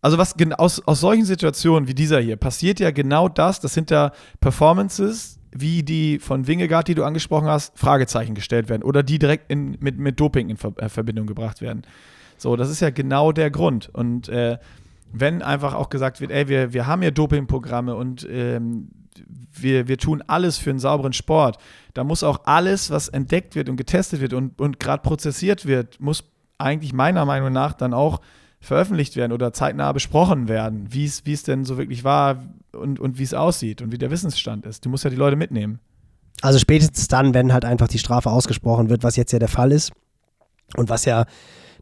also was aus, aus solchen Situationen wie dieser hier passiert ja genau das, dass hinter Performances wie die von Wingegaard, die du angesprochen hast, Fragezeichen gestellt werden oder die direkt in, mit, mit Doping in äh, Verbindung gebracht werden. So, das ist ja genau der Grund. Und äh, wenn einfach auch gesagt wird, ey, wir, wir haben ja Dopingprogramme und ähm, wir, wir tun alles für einen sauberen Sport, da muss auch alles, was entdeckt wird und getestet wird und, und gerade prozessiert wird, muss eigentlich meiner Meinung nach dann auch veröffentlicht werden oder zeitnah besprochen werden, wie es denn so wirklich war und, und wie es aussieht und wie der Wissensstand ist. Du musst ja die Leute mitnehmen. Also spätestens dann, wenn halt einfach die Strafe ausgesprochen wird, was jetzt ja der Fall ist und was ja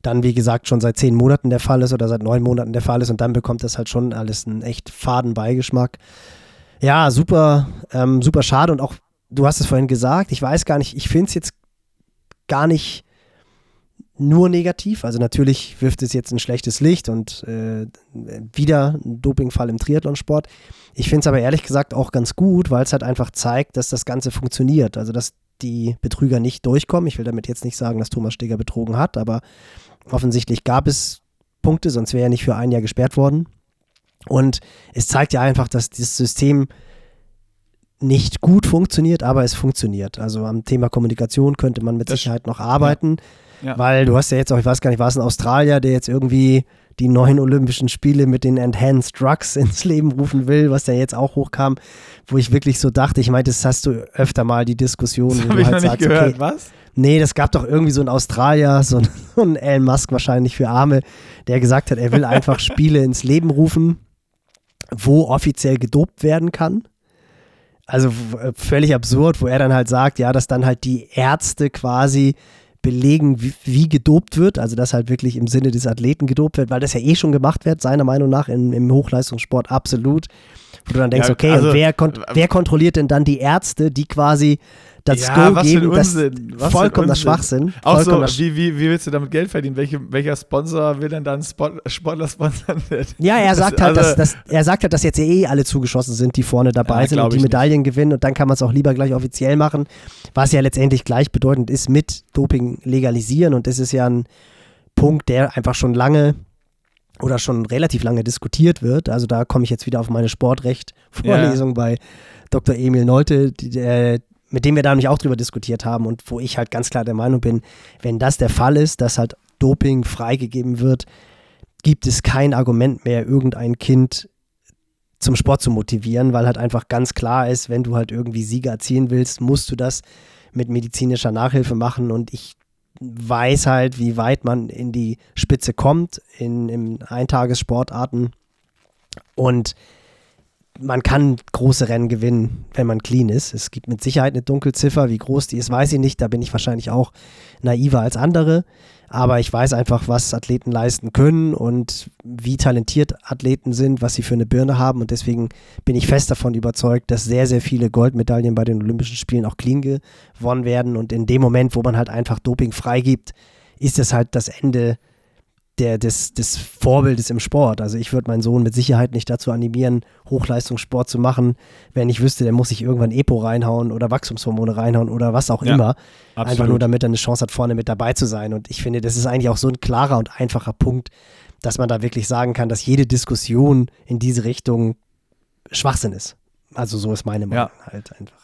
dann, wie gesagt, schon seit zehn Monaten der Fall ist oder seit neun Monaten der Fall ist und dann bekommt das halt schon alles einen echt faden Beigeschmack. Ja, super, ähm, super schade und auch, du hast es vorhin gesagt, ich weiß gar nicht, ich finde es jetzt gar nicht nur negativ. Also natürlich wirft es jetzt ein schlechtes Licht und äh, wieder ein Dopingfall im Triathlonsport. Ich finde es aber ehrlich gesagt auch ganz gut, weil es halt einfach zeigt, dass das Ganze funktioniert. Also dass die Betrüger nicht durchkommen. Ich will damit jetzt nicht sagen, dass Thomas Steger betrogen hat, aber offensichtlich gab es Punkte, sonst wäre er nicht für ein Jahr gesperrt worden. Und es zeigt ja einfach, dass dieses System nicht gut funktioniert, aber es funktioniert. Also am Thema Kommunikation könnte man mit das Sicherheit noch arbeiten, ja. Ja. weil du hast ja jetzt auch, ich weiß gar nicht, war es ein Australier, der jetzt irgendwie die neuen Olympischen Spiele mit den Enhanced Drugs ins Leben rufen will, was ja jetzt auch hochkam, wo ich wirklich so dachte, ich meine, das hast du öfter mal die Diskussion, das wo du halt sagst, gehört. okay, was? Nee, das gab doch irgendwie so einen Australier, so einen Elon Musk wahrscheinlich für Arme, der gesagt hat, er will einfach Spiele ins Leben rufen, wo offiziell gedopt werden kann. Also äh, völlig absurd, wo er dann halt sagt, ja, dass dann halt die Ärzte quasi belegen, wie, wie, gedopt wird, also dass halt wirklich im Sinne des Athleten gedopt wird, weil das ja eh schon gemacht wird, seiner Meinung nach im, im Hochleistungssport absolut. Wo du dann denkst, ja, okay, also, wer, kon wer kontrolliert denn dann die Ärzte, die quasi das ja, Go geben, das vollkommener Schwachsinn. Auch so, wie, wie, wie willst du damit Geld verdienen? Welche, welcher Sponsor will denn dann Sport, Sportler sponsern? Ja, er sagt das, halt, also, dass, dass, er sagt halt, dass jetzt eh alle zugeschossen sind, die vorne dabei ja, sind und die Medaillen nicht. gewinnen und dann kann man es auch lieber gleich offiziell machen, was ja letztendlich gleichbedeutend ist mit Doping legalisieren und das ist ja ein Punkt, der einfach schon lange oder schon relativ lange diskutiert wird. Also da komme ich jetzt wieder auf meine Sportrecht-Vorlesung ja. bei Dr. Emil Nolte, der, mit dem wir da nämlich auch drüber diskutiert haben und wo ich halt ganz klar der Meinung bin, wenn das der Fall ist, dass halt Doping freigegeben wird, gibt es kein Argument mehr, irgendein Kind zum Sport zu motivieren, weil halt einfach ganz klar ist, wenn du halt irgendwie Siege erzielen willst, musst du das mit medizinischer Nachhilfe machen und ich weiß halt, wie weit man in die Spitze kommt in, in Eintagessportarten und man kann große Rennen gewinnen, wenn man clean ist. Es gibt mit Sicherheit eine Dunkelziffer. Wie groß die ist, weiß ich nicht. Da bin ich wahrscheinlich auch naiver als andere. Aber ich weiß einfach, was Athleten leisten können und wie talentiert Athleten sind, was sie für eine Birne haben. Und deswegen bin ich fest davon überzeugt, dass sehr, sehr viele Goldmedaillen bei den Olympischen Spielen auch clean gewonnen werden. Und in dem Moment, wo man halt einfach Doping freigibt, ist es halt das Ende der, des, des Vorbildes im Sport. Also ich würde meinen Sohn mit Sicherheit nicht dazu animieren, Hochleistungssport zu machen, wenn ich wüsste, der muss sich irgendwann Epo reinhauen oder Wachstumshormone reinhauen oder was auch ja, immer. Absolut. Einfach nur, damit er eine Chance hat, vorne mit dabei zu sein. Und ich finde, das ist eigentlich auch so ein klarer und einfacher Punkt, dass man da wirklich sagen kann, dass jede Diskussion in diese Richtung Schwachsinn ist. Also so ist meine Meinung ja. halt einfach.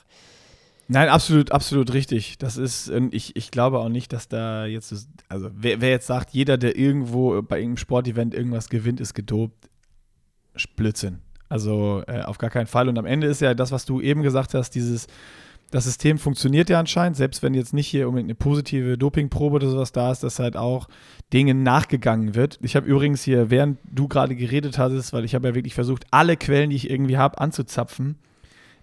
Nein, absolut, absolut richtig. Das ist, ich, ich glaube auch nicht, dass da jetzt, also wer, wer jetzt sagt, jeder, der irgendwo bei irgendeinem Sportevent irgendwas gewinnt, ist gedopt, Blödsinn. Also äh, auf gar keinen Fall. Und am Ende ist ja das, was du eben gesagt hast, dieses, das System funktioniert ja anscheinend, selbst wenn jetzt nicht hier unbedingt eine positive Dopingprobe oder sowas da ist, dass halt auch Dingen nachgegangen wird. Ich habe übrigens hier, während du gerade geredet hattest, weil ich habe ja wirklich versucht, alle Quellen, die ich irgendwie habe, anzuzapfen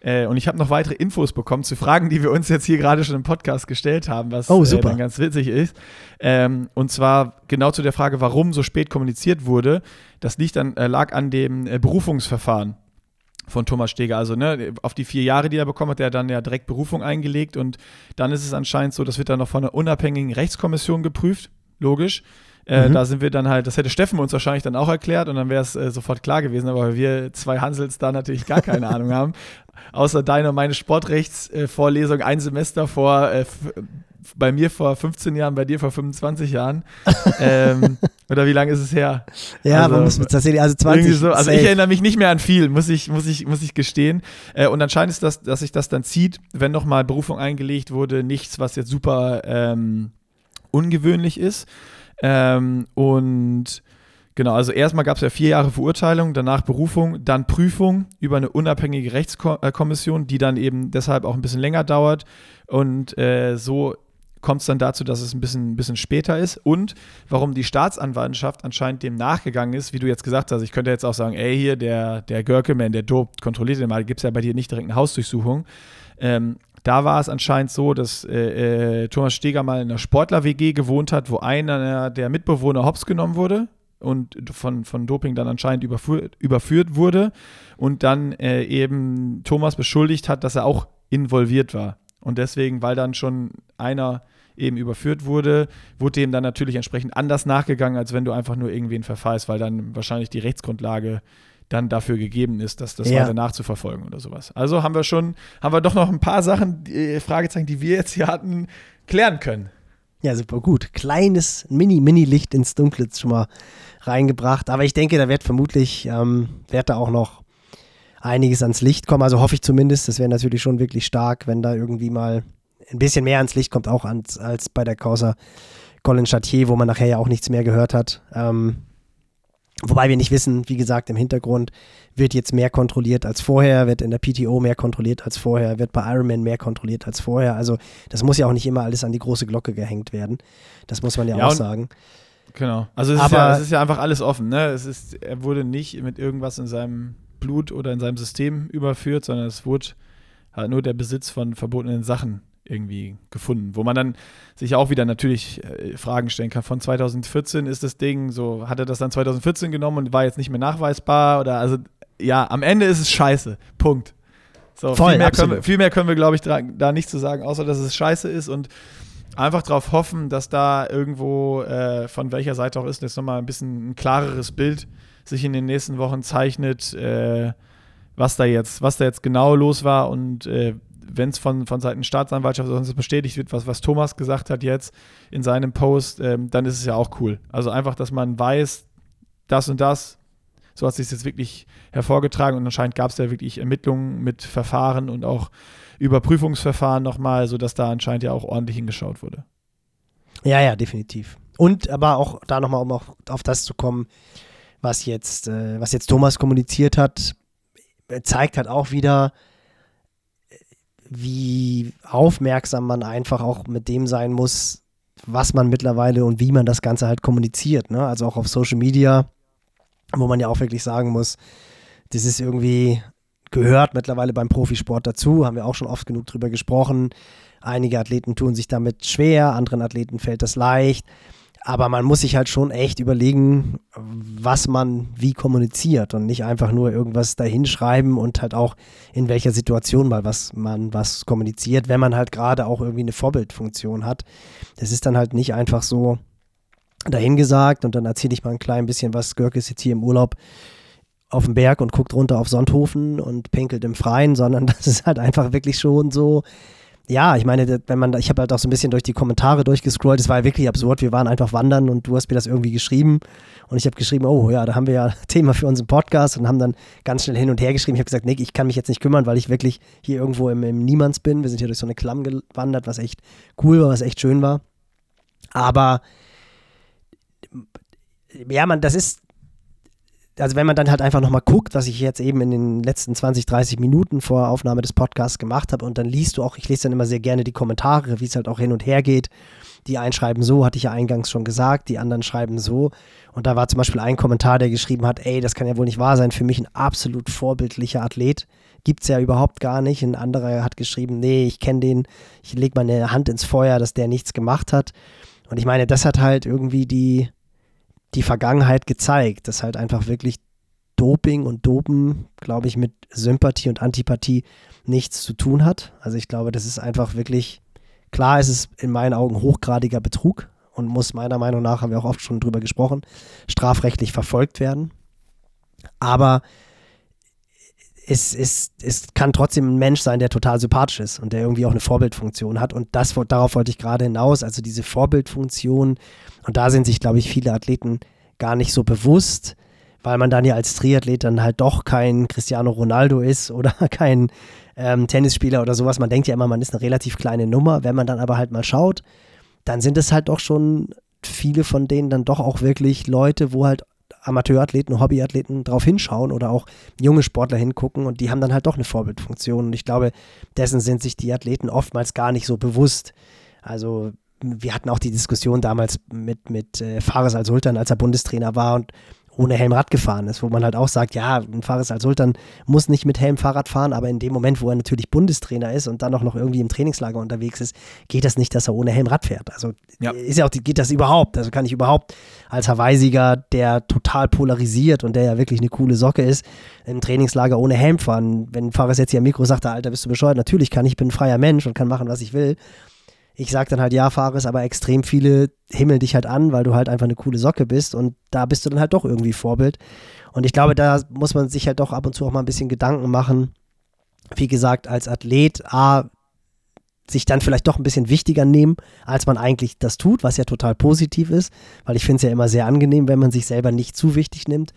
äh, und ich habe noch weitere Infos bekommen zu Fragen, die wir uns jetzt hier gerade schon im Podcast gestellt haben, was oh, äh, dann ganz witzig ist. Ähm, und zwar genau zu der Frage, warum so spät kommuniziert wurde. Das liegt an, äh, lag an dem äh, Berufungsverfahren von Thomas Steger. Also ne, auf die vier Jahre, die er bekommen hat, der dann ja direkt Berufung eingelegt und dann ist es anscheinend so, das wird dann noch von einer unabhängigen Rechtskommission geprüft, logisch. Äh, mhm. Da sind wir dann halt, das hätte Steffen uns wahrscheinlich dann auch erklärt und dann wäre es äh, sofort klar gewesen, aber wir zwei Hansels da natürlich gar keine Ahnung haben, außer deine und meine Sportrechtsvorlesung ein Semester vor, äh, bei mir vor 15 Jahren, bei dir vor 25 Jahren. ähm, oder wie lange ist es her? Ja, also, man muss tatsächlich, also 20. So, also ich erinnere mich nicht mehr an viel, muss ich, muss ich, muss ich gestehen. Äh, und anscheinend ist das, dass sich das dann zieht, wenn nochmal Berufung eingelegt wurde, nichts, was jetzt super ähm, ungewöhnlich ist. Ähm, und Genau, also erstmal gab es ja vier Jahre Verurteilung, danach Berufung, dann Prüfung über eine unabhängige Rechtskommission, die dann eben deshalb auch ein bisschen länger dauert. Und äh, so kommt es dann dazu, dass es ein bisschen, ein bisschen später ist. Und warum die Staatsanwaltschaft anscheinend dem nachgegangen ist, wie du jetzt gesagt hast. Ich könnte jetzt auch sagen, ey, hier, der, der Görkeman, der dopt, kontrolliert den mal, gibt es ja bei dir nicht direkt eine Hausdurchsuchung. Ähm, da war es anscheinend so, dass äh, äh, Thomas Steger mal in einer Sportler-WG gewohnt hat, wo einer der Mitbewohner hops genommen wurde und von, von Doping dann anscheinend überführt, überführt wurde und dann äh, eben Thomas beschuldigt hat, dass er auch involviert war. Und deswegen, weil dann schon einer eben überführt wurde, wurde dem dann natürlich entsprechend anders nachgegangen, als wenn du einfach nur irgendwen verfallst, weil dann wahrscheinlich die Rechtsgrundlage dann dafür gegeben ist, dass das ja. weiter nachzuverfolgen oder sowas. Also haben wir schon, haben wir doch noch ein paar Sachen, die, Fragezeichen, die wir jetzt hier hatten, klären können. Ja, super gut. Kleines Mini-Mini-Licht ins Dunkle schon mal reingebracht. Aber ich denke, da wird vermutlich, ähm, wird da auch noch einiges ans Licht kommen. Also hoffe ich zumindest. Das wäre natürlich schon wirklich stark, wenn da irgendwie mal ein bisschen mehr ans Licht kommt, auch ans, als bei der Causa Colin Chatier, wo man nachher ja auch nichts mehr gehört hat. Ähm, wobei wir nicht wissen, wie gesagt, im Hintergrund wird jetzt mehr kontrolliert als vorher, wird in der PTO mehr kontrolliert als vorher, wird bei Ironman mehr kontrolliert als vorher. Also das muss ja auch nicht immer alles an die große Glocke gehängt werden. Das muss man ja, ja auch sagen. Genau. Also es, Aber, ist ja, es ist ja einfach alles offen. Ne? Es ist, er wurde nicht mit irgendwas in seinem Blut oder in seinem System überführt, sondern es wurde halt nur der Besitz von verbotenen Sachen irgendwie gefunden, wo man dann sich auch wieder natürlich äh, Fragen stellen kann. Von 2014 ist das Ding so, hat er das dann 2014 genommen und war jetzt nicht mehr nachweisbar oder also ja, am Ende ist es scheiße. Punkt. So, Voll, viel, mehr wir, viel, mehr können wir, glaube ich, da, da, nicht zu sagen, außer dass es scheiße ist und einfach darauf hoffen, dass da irgendwo, äh, von welcher Seite auch ist, jetzt nochmal ein bisschen ein klareres Bild sich in den nächsten Wochen zeichnet, äh, was da jetzt, was da jetzt genau los war und äh, wenn es von, von Seiten Staatsanwaltschaft sonst bestätigt wird, was, was Thomas gesagt hat jetzt in seinem Post, ähm, dann ist es ja auch cool. Also einfach, dass man weiß, das und das, so hat sich jetzt wirklich hervorgetragen und anscheinend gab es ja wirklich Ermittlungen mit Verfahren und auch Überprüfungsverfahren nochmal, sodass da anscheinend ja auch ordentlich hingeschaut wurde. Ja, ja, definitiv. Und aber auch da nochmal, um auch auf das zu kommen, was jetzt, äh, was jetzt Thomas kommuniziert hat, zeigt halt auch wieder, wie aufmerksam man einfach auch mit dem sein muss, was man mittlerweile und wie man das Ganze halt kommuniziert. Ne? Also auch auf Social Media, wo man ja auch wirklich sagen muss, das ist irgendwie gehört mittlerweile beim Profisport dazu, haben wir auch schon oft genug drüber gesprochen. Einige Athleten tun sich damit schwer, anderen Athleten fällt das leicht. Aber man muss sich halt schon echt überlegen, was man wie kommuniziert und nicht einfach nur irgendwas dahinschreiben und halt auch in welcher Situation mal was man was kommuniziert, wenn man halt gerade auch irgendwie eine Vorbildfunktion hat. Das ist dann halt nicht einfach so dahingesagt und dann erzähle ich mal ein klein bisschen was. Görk ist jetzt hier im Urlaub auf dem Berg und guckt runter auf Sonthofen und pinkelt im Freien, sondern das ist halt einfach wirklich schon so, ja, ich meine, wenn man, ich habe halt auch so ein bisschen durch die Kommentare durchgescrollt, es war wirklich absurd, wir waren einfach wandern und du hast mir das irgendwie geschrieben und ich habe geschrieben, oh ja, da haben wir ja Thema für unseren Podcast und haben dann ganz schnell hin und her geschrieben. Ich habe gesagt, Nick, ich kann mich jetzt nicht kümmern, weil ich wirklich hier irgendwo im, im Niemands bin. Wir sind hier durch so eine Klamm gewandert, was echt cool war, was echt schön war. Aber ja, man, das ist also wenn man dann halt einfach nochmal guckt, was ich jetzt eben in den letzten 20, 30 Minuten vor Aufnahme des Podcasts gemacht habe und dann liest du auch, ich lese dann immer sehr gerne die Kommentare, wie es halt auch hin und her geht. Die einen schreiben so, hatte ich ja eingangs schon gesagt, die anderen schreiben so. Und da war zum Beispiel ein Kommentar, der geschrieben hat, ey, das kann ja wohl nicht wahr sein, für mich ein absolut vorbildlicher Athlet. Gibt es ja überhaupt gar nicht. Ein anderer hat geschrieben, nee, ich kenne den, ich lege meine Hand ins Feuer, dass der nichts gemacht hat. Und ich meine, das hat halt irgendwie die, die Vergangenheit gezeigt, dass halt einfach wirklich Doping und Dopen, glaube ich, mit Sympathie und Antipathie nichts zu tun hat. Also ich glaube, das ist einfach wirklich, klar ist es in meinen Augen hochgradiger Betrug und muss meiner Meinung nach, haben wir auch oft schon drüber gesprochen, strafrechtlich verfolgt werden. Aber es, es, es kann trotzdem ein Mensch sein, der total sympathisch ist und der irgendwie auch eine Vorbildfunktion hat. Und das, darauf wollte ich gerade hinaus. Also diese Vorbildfunktion, und da sind sich, glaube ich, viele Athleten gar nicht so bewusst, weil man dann ja als Triathlet dann halt doch kein Cristiano Ronaldo ist oder kein ähm, Tennisspieler oder sowas. Man denkt ja immer, man ist eine relativ kleine Nummer. Wenn man dann aber halt mal schaut, dann sind es halt doch schon viele von denen dann doch auch wirklich Leute, wo halt Amateurathleten, Hobbyathleten drauf hinschauen oder auch junge Sportler hingucken und die haben dann halt doch eine Vorbildfunktion. Und ich glaube, dessen sind sich die Athleten oftmals gar nicht so bewusst. Also wir hatten auch die Diskussion damals mit, mit äh, Fares al-Sultan, als er Bundestrainer war und ohne Helm Rad gefahren ist, wo man halt auch sagt, ja, ein Fares al-Sultan muss nicht mit Helm Fahrrad fahren, aber in dem Moment, wo er natürlich Bundestrainer ist und dann auch noch irgendwie im Trainingslager unterwegs ist, geht das nicht, dass er ohne Helm Rad fährt. Also ja. ist ja auch, geht das überhaupt? Also kann ich überhaupt als Hawaii-Sieger, der total polarisiert und der ja wirklich eine coole Socke ist, im Trainingslager ohne Helm fahren? Wenn Fares jetzt hier am Mikro sagt, Alter, bist du bescheuert? Natürlich kann ich, bin ein freier Mensch und kann machen, was ich will Ich sage dann halt, ja, Fares, aber extrem viele himmeln dich halt an, weil du halt einfach eine coole Socke bist und da bist du dann halt doch irgendwie Vorbild. Und ich glaube, da muss man sich halt doch ab und zu auch mal ein bisschen Gedanken machen. Wie gesagt, als Athlet, A, sich dann vielleicht doch ein bisschen wichtiger nehmen, als man eigentlich das tut, was ja total positiv ist, weil ich finde es ja immer sehr angenehm, wenn man sich selber nicht zu wichtig nimmt.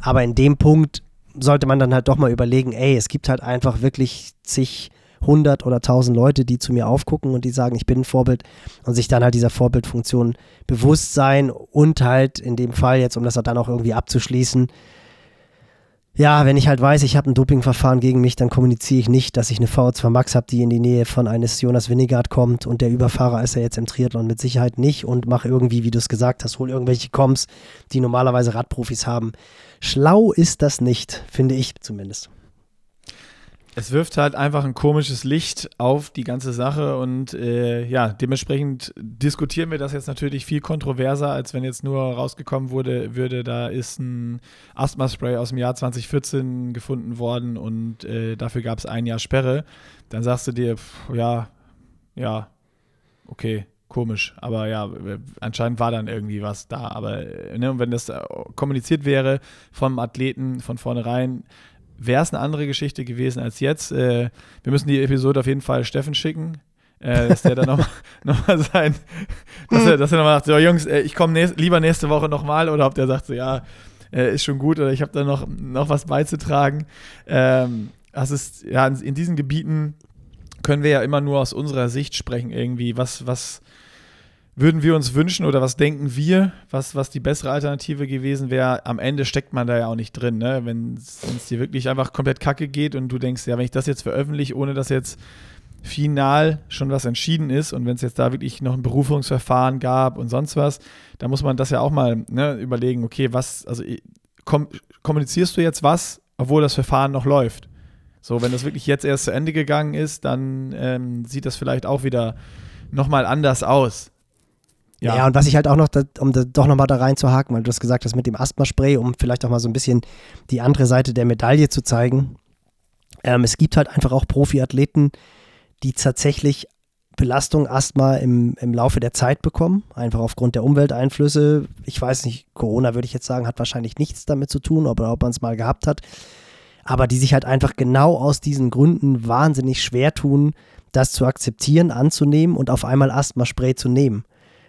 Aber in dem Punkt sollte man dann halt doch mal überlegen, ey, es gibt halt einfach wirklich zig hundert oder tausend Leute, die zu mir aufgucken und die sagen, ich bin ein Vorbild und sich dann halt dieser Vorbildfunktion bewusst sein und halt in dem Fall jetzt, um das dann auch irgendwie abzuschließen, ja, wenn ich halt weiß, ich habe ein Dopingverfahren gegen mich, dann kommuniziere ich nicht, dass ich eine VO2 Max habe, die in die Nähe von eines Jonas Winnegard kommt und der Überfahrer ist ja jetzt im Triathlon mit Sicherheit nicht und mache irgendwie, wie du es gesagt hast, hol irgendwelche Koms, die normalerweise Radprofis haben. Schlau ist das nicht, finde ich zumindest. Es wirft halt einfach ein komisches Licht auf die ganze Sache und äh, ja, dementsprechend diskutieren wir das jetzt natürlich viel kontroverser, als wenn jetzt nur rausgekommen wurde, würde, da ist ein Asthma-Spray aus dem Jahr 2014 gefunden worden und äh, dafür gab es ein Jahr Sperre. Dann sagst du dir, pff, ja, ja, okay, komisch, aber ja, anscheinend war dann irgendwie was da. Aber äh, ne, wenn das äh, kommuniziert wäre vom Athleten von vornherein, wäre es eine andere Geschichte gewesen als jetzt. Äh, wir müssen die Episode auf jeden Fall Steffen schicken. Äh, dass der dann nochmal noch mal sein, dass er, dass er nochmal sagt, so Jungs, äh, ich komme nächst, lieber nächste Woche nochmal oder ob der sagt so, ja, äh, ist schon gut oder ich habe da noch, noch was beizutragen. Ähm, das ist, ja, in, in diesen Gebieten können wir ja immer nur aus unserer Sicht sprechen irgendwie, was, was, würden wir uns wünschen oder was denken wir, was, was die bessere Alternative gewesen wäre? Am Ende steckt man da ja auch nicht drin, ne? Wenn es dir wirklich einfach komplett kacke geht und du denkst, ja, wenn ich das jetzt veröffentliche, ohne dass jetzt final schon was entschieden ist und wenn es jetzt da wirklich noch ein Berufungsverfahren gab und sonst was, dann muss man das ja auch mal ne, überlegen, okay, was, also kom kommunizierst du jetzt was, obwohl das Verfahren noch läuft? So, wenn das wirklich jetzt erst zu Ende gegangen ist, dann ähm, sieht das vielleicht auch wieder nochmal anders aus. Ja. ja, und was ich halt auch noch, um da, doch nochmal da reinzuhaken, weil du das gesagt hast mit dem Asthma-Spray, um vielleicht auch mal so ein bisschen die andere Seite der Medaille zu zeigen. Ähm, es gibt halt einfach auch Profiathleten, die tatsächlich Belastung, Asthma im, im Laufe der Zeit bekommen, einfach aufgrund der Umwelteinflüsse. Ich weiß nicht, Corona würde ich jetzt sagen, hat wahrscheinlich nichts damit zu tun, ob, ob man es mal gehabt hat. Aber die sich halt einfach genau aus diesen Gründen wahnsinnig schwer tun, das zu akzeptieren, anzunehmen und auf einmal Asthma-Spray zu nehmen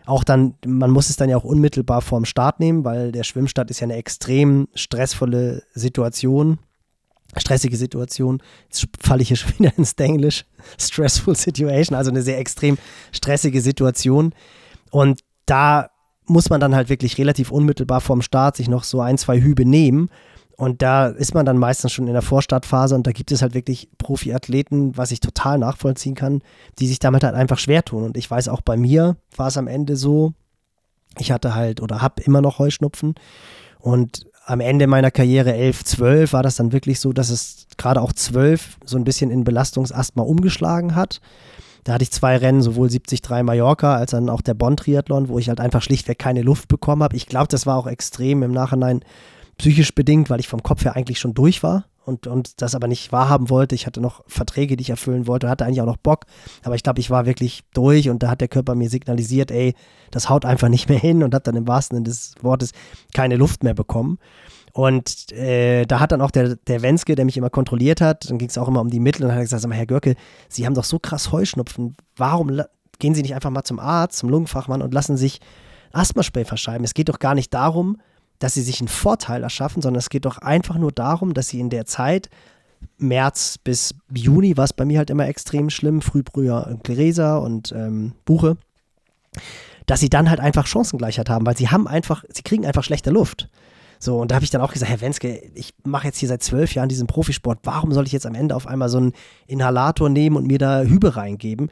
auch dann, man muss es dann ja auch unmittelbar vorm Start nehmen, weil der Schwimmstart ist ja eine extrem stressvolle Situation, stressige Situation. Jetzt falle ich hier schon wieder ins Englisch. Stressful Situation, also eine sehr extrem stressige Situation. Und da muss man dann halt wirklich relativ unmittelbar vorm Start sich noch so ein, zwei Hübe nehmen und da ist man dann meistens schon in der Vorstartphase und da gibt es halt wirklich Profiathleten, was ich total nachvollziehen kann, die sich damit halt einfach schwer tun. Und ich weiß auch bei mir war es am Ende so, ich hatte halt oder habe immer noch Heuschnupfen und am Ende meiner Karriere 11, 12 war das dann wirklich so, dass es gerade auch 12 so ein bisschen in Belastungsasthma umgeschlagen hat. Da hatte ich zwei Rennen, sowohl 73 Mallorca als dann auch der Bonn-Triathlon, wo ich halt einfach schlichtweg keine Luft bekommen habe. Ich glaube, das war auch extrem im Nachhinein psychisch bedingt, weil ich vom Kopf her eigentlich schon durch war und, und das aber nicht wahrhaben wollte. Ich hatte noch Verträge, die ich erfüllen wollte, hatte eigentlich auch noch Bock, aber ich glaube, ich war wirklich durch und da hat der Körper mir signalisiert, ey, das haut einfach nicht mehr hin und hat dann im wahrsten Sinne des Wortes keine Luft mehr bekommen. Und äh, da hat dann auch der, der Wenske, der mich immer kontrolliert hat, dann ging es auch immer um die Mittel und hat gesagt, Herr Görke, Sie haben doch so krass Heuschnupfen, warum gehen Sie nicht einfach mal zum Arzt, zum Lungenfachmann und lassen sich Asthmaspray verschreiben? Es geht doch gar nicht darum, dass sie sich einen Vorteil erschaffen, sondern es geht doch einfach nur darum, dass sie in der Zeit, März bis Juni, war es bei mir halt immer extrem schlimm, Frühbrüher Gräser und ähm, Buche, dass sie dann halt einfach Chancengleichheit haben, weil sie haben einfach, sie kriegen einfach schlechte Luft. So, und da habe ich dann auch gesagt, Herr Wenske, ich mache jetzt hier seit zwölf Jahren diesen Profisport, warum soll ich jetzt am Ende auf einmal so einen Inhalator nehmen und mir da Hübe reingeben?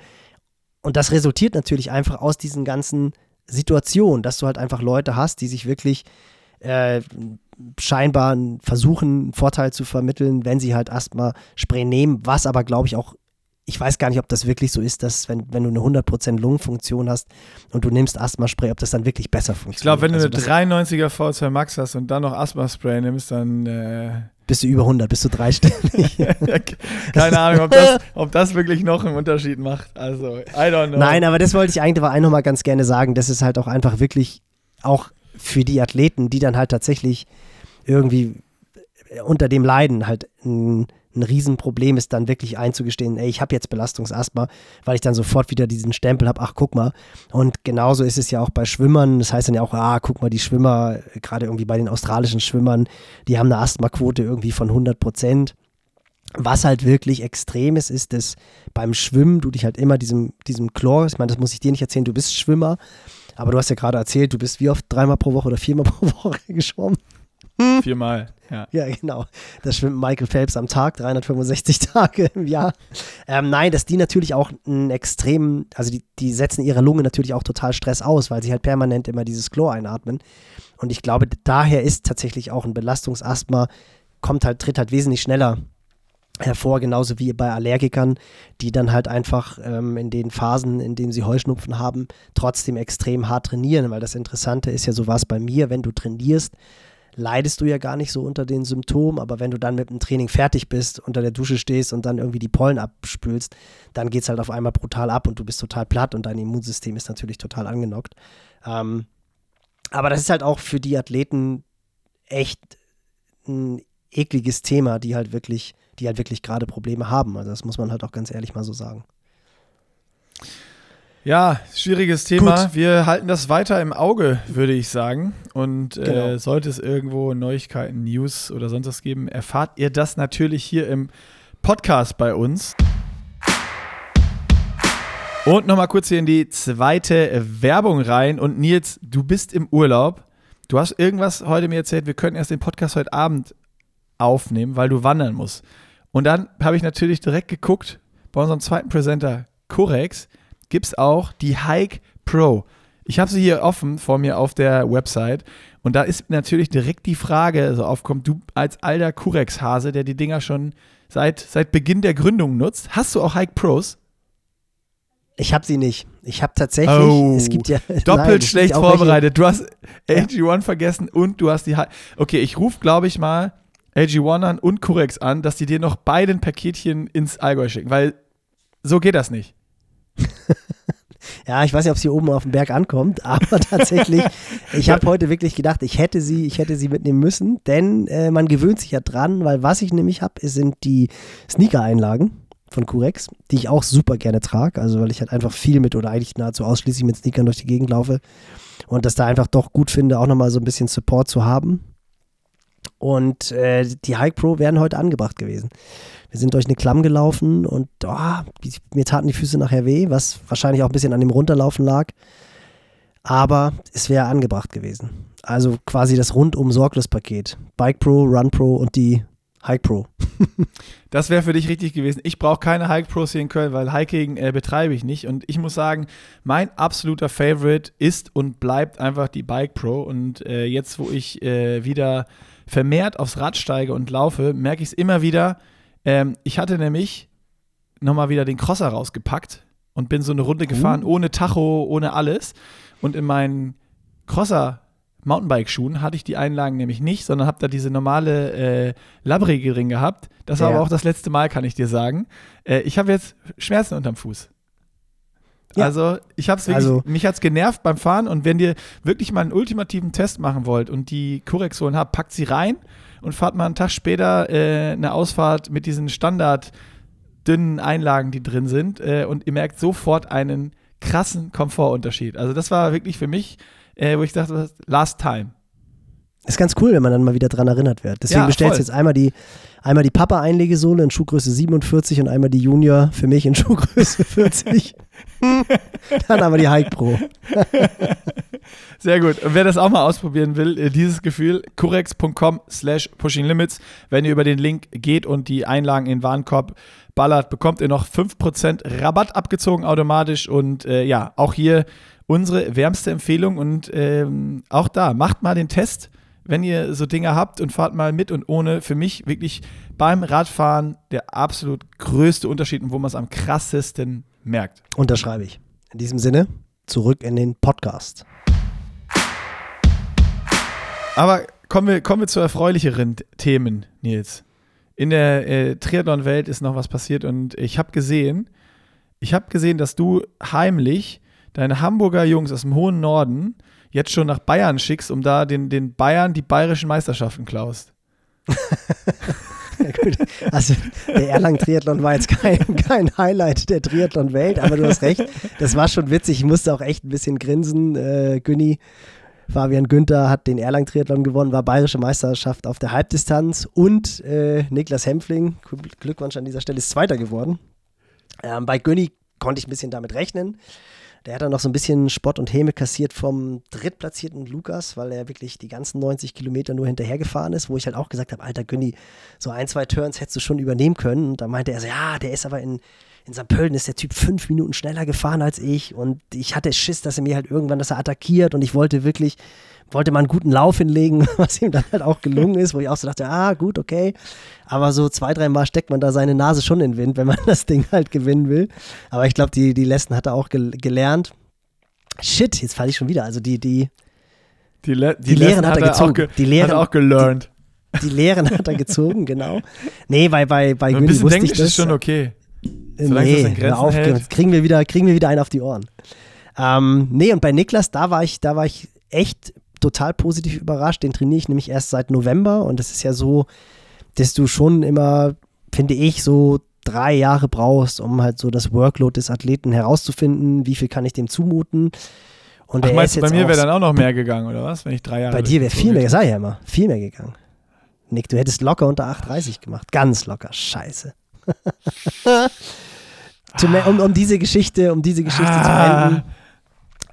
Und das resultiert natürlich einfach aus diesen ganzen Situationen, dass du halt einfach Leute hast, die sich wirklich äh, scheinbar versuchen, einen Vorteil zu vermitteln, wenn sie halt Asthma-Spray nehmen, was aber, glaube ich, auch ich weiß gar nicht, ob das wirklich so ist, dass wenn, wenn du eine 100% Lungenfunktion hast und du nimmst Asthma-Spray, ob das dann wirklich besser funktioniert. Ich glaube, wenn du also eine 93er V2 Max hast und dann noch Asthma-Spray nimmst, dann äh bist du über 100, bist du dreistellig. Keine Ahnung, ob das, ob das wirklich noch einen Unterschied macht. Also, I don't know. Nein, aber das wollte ich eigentlich aber auch nochmal ganz gerne sagen. Das ist halt auch einfach wirklich auch für die Athleten, die dann halt tatsächlich irgendwie unter dem Leiden halt ein ein Riesenproblem ist, dann wirklich einzugestehen, ey, ich habe jetzt Belastungsasthma, weil ich dann sofort wieder diesen Stempel habe, ach, guck mal. Und genauso ist es ja auch bei Schwimmern. Das heißt dann ja auch, ah, guck mal, die Schwimmer, gerade irgendwie bei den australischen Schwimmern, die haben eine Asthmaquote irgendwie von 100 Prozent. Was halt wirklich extrem ist, ist, dass beim Schwimmen du dich halt immer diesem, diesem Chlor, ich meine, das muss ich dir nicht erzählen, du bist Schwimmer, aber du hast ja gerade erzählt, du bist wie oft dreimal pro Woche oder viermal pro Woche geschwommen? Viermal, ja. Ja, genau. Das schwimmt Michael Phelps am Tag, 365 Tage im Jahr. Ähm, nein, dass die natürlich auch einen extremen, also die, die setzen ihre Lunge natürlich auch total Stress aus, weil sie halt permanent immer dieses Chlor einatmen. Und ich glaube, daher ist tatsächlich auch ein Belastungsasthma, kommt halt, tritt halt wesentlich schneller hervor, genauso wie bei Allergikern, die dann halt einfach ähm, in den Phasen, in denen sie Heuschnupfen haben, trotzdem extrem hart trainieren, weil das Interessante ist ja so was bei mir, wenn du trainierst, leidest du ja gar nicht so unter den Symptomen, aber wenn du dann mit dem Training fertig bist, unter der Dusche stehst und dann irgendwie die Pollen abspülst, dann geht es halt auf einmal brutal ab und du bist total platt und dein Immunsystem ist natürlich total angenockt. Ähm, aber das ist halt auch für die Athleten echt ein ekliges Thema, die halt wirklich, die halt wirklich gerade Probleme haben. Also das muss man halt auch ganz ehrlich mal so sagen. Ja, schwieriges Thema. Gut. Wir halten das weiter im Auge, würde ich sagen. Und äh, genau. äh, sollte es irgendwo Neuigkeiten, News oder sonst was geben, erfahrt ihr das natürlich hier im Podcast bei uns. Und nochmal kurz hier in die zweite Werbung rein. Und Nils, du bist im Urlaub. Du hast irgendwas heute mir erzählt, wir könnten erst den Podcast heute Abend aufnehmen, weil du wandern musst. Und dann habe ich natürlich direkt geguckt bei unserem zweiten Präsenter, Corex gibt es auch die Hike Pro. Ich habe sie hier offen vor mir auf der Website und da ist natürlich direkt die Frage so aufkommt, du als alter Curex-Hase, der die Dinger schon seit, seit Beginn der Gründung nutzt, hast du auch Hike Pros? Ich habe sie nicht. Ich habe tatsächlich, oh, es gibt ja doppelt nein, schlecht vorbereitet. Du hast AG1 ja. vergessen und du hast die. Hike. okay, ich rufe, glaube ich mal AG1 an und Curex an, dass die dir noch beide ein Paketchen ins Allgäu schicken, weil so geht das nicht. ja, ich weiß nicht, ob es hier oben auf dem Berg ankommt, aber tatsächlich, ich habe heute wirklich gedacht, ich hätte sie, ich hätte sie mitnehmen müssen, denn äh, man gewöhnt sich ja dran, weil was ich nämlich habe, sind die Sneaker-Einlagen von Curex, die ich auch super gerne trage, also weil ich halt einfach viel mit oder eigentlich nahezu ausschließlich mit Sneakern durch die Gegend laufe und das da einfach doch gut finde, auch nochmal so ein bisschen Support zu haben. Und äh, die Hike Pro wären heute angebracht gewesen. Wir sind durch eine Klamm gelaufen und oh, mir taten die Füße nachher weh, was wahrscheinlich auch ein bisschen an dem Runterlaufen lag. Aber es wäre angebracht gewesen. Also quasi das rundum sorglos Paket. Bike Pro, Run Pro und die Hike Pro. das wäre für dich richtig gewesen. Ich brauche keine Hike Pros hier in Köln, weil Hiking äh, betreibe ich nicht. Und ich muss sagen, mein absoluter Favorite ist und bleibt einfach die Bike Pro. Und äh, jetzt, wo ich äh, wieder vermehrt aufs Rad steige und laufe, merke ich es immer wieder, ähm, ich hatte nämlich nochmal wieder den Crosser rausgepackt und bin so eine Runde gefahren, oh. ohne Tacho, ohne alles. Und in meinen Crosser Mountainbike-Schuhen hatte ich die Einlagen nämlich nicht, sondern habe da diese normale äh, Labbrige drin gehabt. Das war ja. aber auch das letzte Mal, kann ich dir sagen. Äh, ich habe jetzt Schmerzen unterm Fuß. Ja. Also, ich habe es wirklich, also, mich hat es genervt beim Fahren und wenn ihr wirklich mal einen ultimativen Test machen wollt und die Korrektion habt, packt sie rein und fahrt mal einen Tag später äh, eine Ausfahrt mit diesen Standard dünnen Einlagen, die drin sind äh, und ihr merkt sofort einen krassen Komfortunterschied. Also das war wirklich für mich, äh, wo ich dachte, last time. Ist ganz cool, wenn man dann mal wieder dran erinnert wird. Deswegen ja, bestellst du jetzt einmal die, einmal die Papa-Einlegesohle in Schuhgröße 47 und einmal die Junior für mich in Schuhgröße 40. dann aber die Hike Pro. Sehr gut. Und wer das auch mal ausprobieren will, äh, dieses Gefühl, curex.com slash pushing limits. Wenn ihr über den Link geht und die Einlagen in den Warenkorb ballert, bekommt ihr noch 5% Rabatt abgezogen automatisch. Und äh, ja, auch hier unsere wärmste Empfehlung. Und ähm, auch da, macht mal den Test wenn ihr so Dinge habt und fahrt mal mit und ohne, für mich wirklich beim Radfahren der absolut größte Unterschied und wo man es am krassesten merkt. Unterschreibe ich. In diesem Sinne, zurück in den Podcast. Aber kommen wir, kommen wir zu erfreulicheren Themen, Nils. In der äh, Triathlon-Welt ist noch was passiert und ich habe gesehen, ich habe gesehen, dass du heimlich deine Hamburger Jungs aus dem hohen Norden jetzt schon nach Bayern schickst, um da den, den Bayern die bayerischen Meisterschaften klaust. ja, gut. Also der Erlangen-Triathlon war jetzt kein, kein Highlight der Triathlon-Welt, aber du hast recht, das war schon witzig. Ich musste auch echt ein bisschen grinsen. Äh, Günni, Fabian Günther hat den Erlangen-Triathlon gewonnen, war bayerische Meisterschaft auf der Halbdistanz und äh, Niklas Hempfling, Glückwunsch an dieser Stelle, ist Zweiter geworden. Ähm, bei Günni konnte ich ein bisschen damit rechnen. Der hat dann noch so ein bisschen Spott und Häme kassiert vom drittplatzierten Lukas, weil er wirklich die ganzen 90 Kilometer nur hinterhergefahren ist, wo ich halt auch gesagt habe, alter Günni, so ein, zwei Turns hättest du schon übernehmen können. Und da meinte er so, ja, der ist aber in, in St. Pölten ist der Typ fünf Minuten schneller gefahren als ich und ich hatte Schiss, dass er mir halt irgendwann, dass er attackiert und ich wollte wirklich wollte mal einen guten Lauf hinlegen, was ihm dann halt auch gelungen ist, wo ich auch so dachte, ah, gut, okay. Aber so zwei, dreimal steckt man da seine Nase schon in den Wind, wenn man das Ding halt gewinnen will. Aber ich glaube, die, die Lessen hat er auch gel gelernt. Shit, jetzt falle ich schon wieder. Also die, die, die, Le die, die Lehren hat er gezogen. Ge die Lehren, hat er auch gelernt. Die, die Lehren hat er gezogen, genau. Nee, bei, bei, bei Günni wusste Englisch ich das. ist schon okay. Solange nee, auf, hält. kriegen wir, wieder, kriegen wir wieder einen auf die Ohren. Ähm, nee, und bei Niklas, da war ich, da war ich echt total positiv überrascht. Den trainiere ich nämlich erst seit November und das ist ja so, dass du schon immer, finde ich, so drei Jahre brauchst, um halt so das Workload des Athleten herauszufinden, wie viel kann ich dem zumuten. Und Ach, meinst bei mir wäre dann auch noch mehr gegangen, oder was? Wenn ich drei Jahre. Bei dir wäre viel mehr, sag ich ja immer, viel mehr gegangen. Nick, du hättest locker unter 8,30 gemacht. Ganz locker. Scheiße. um, um, diese Geschichte, um diese Geschichte ah. zu enden,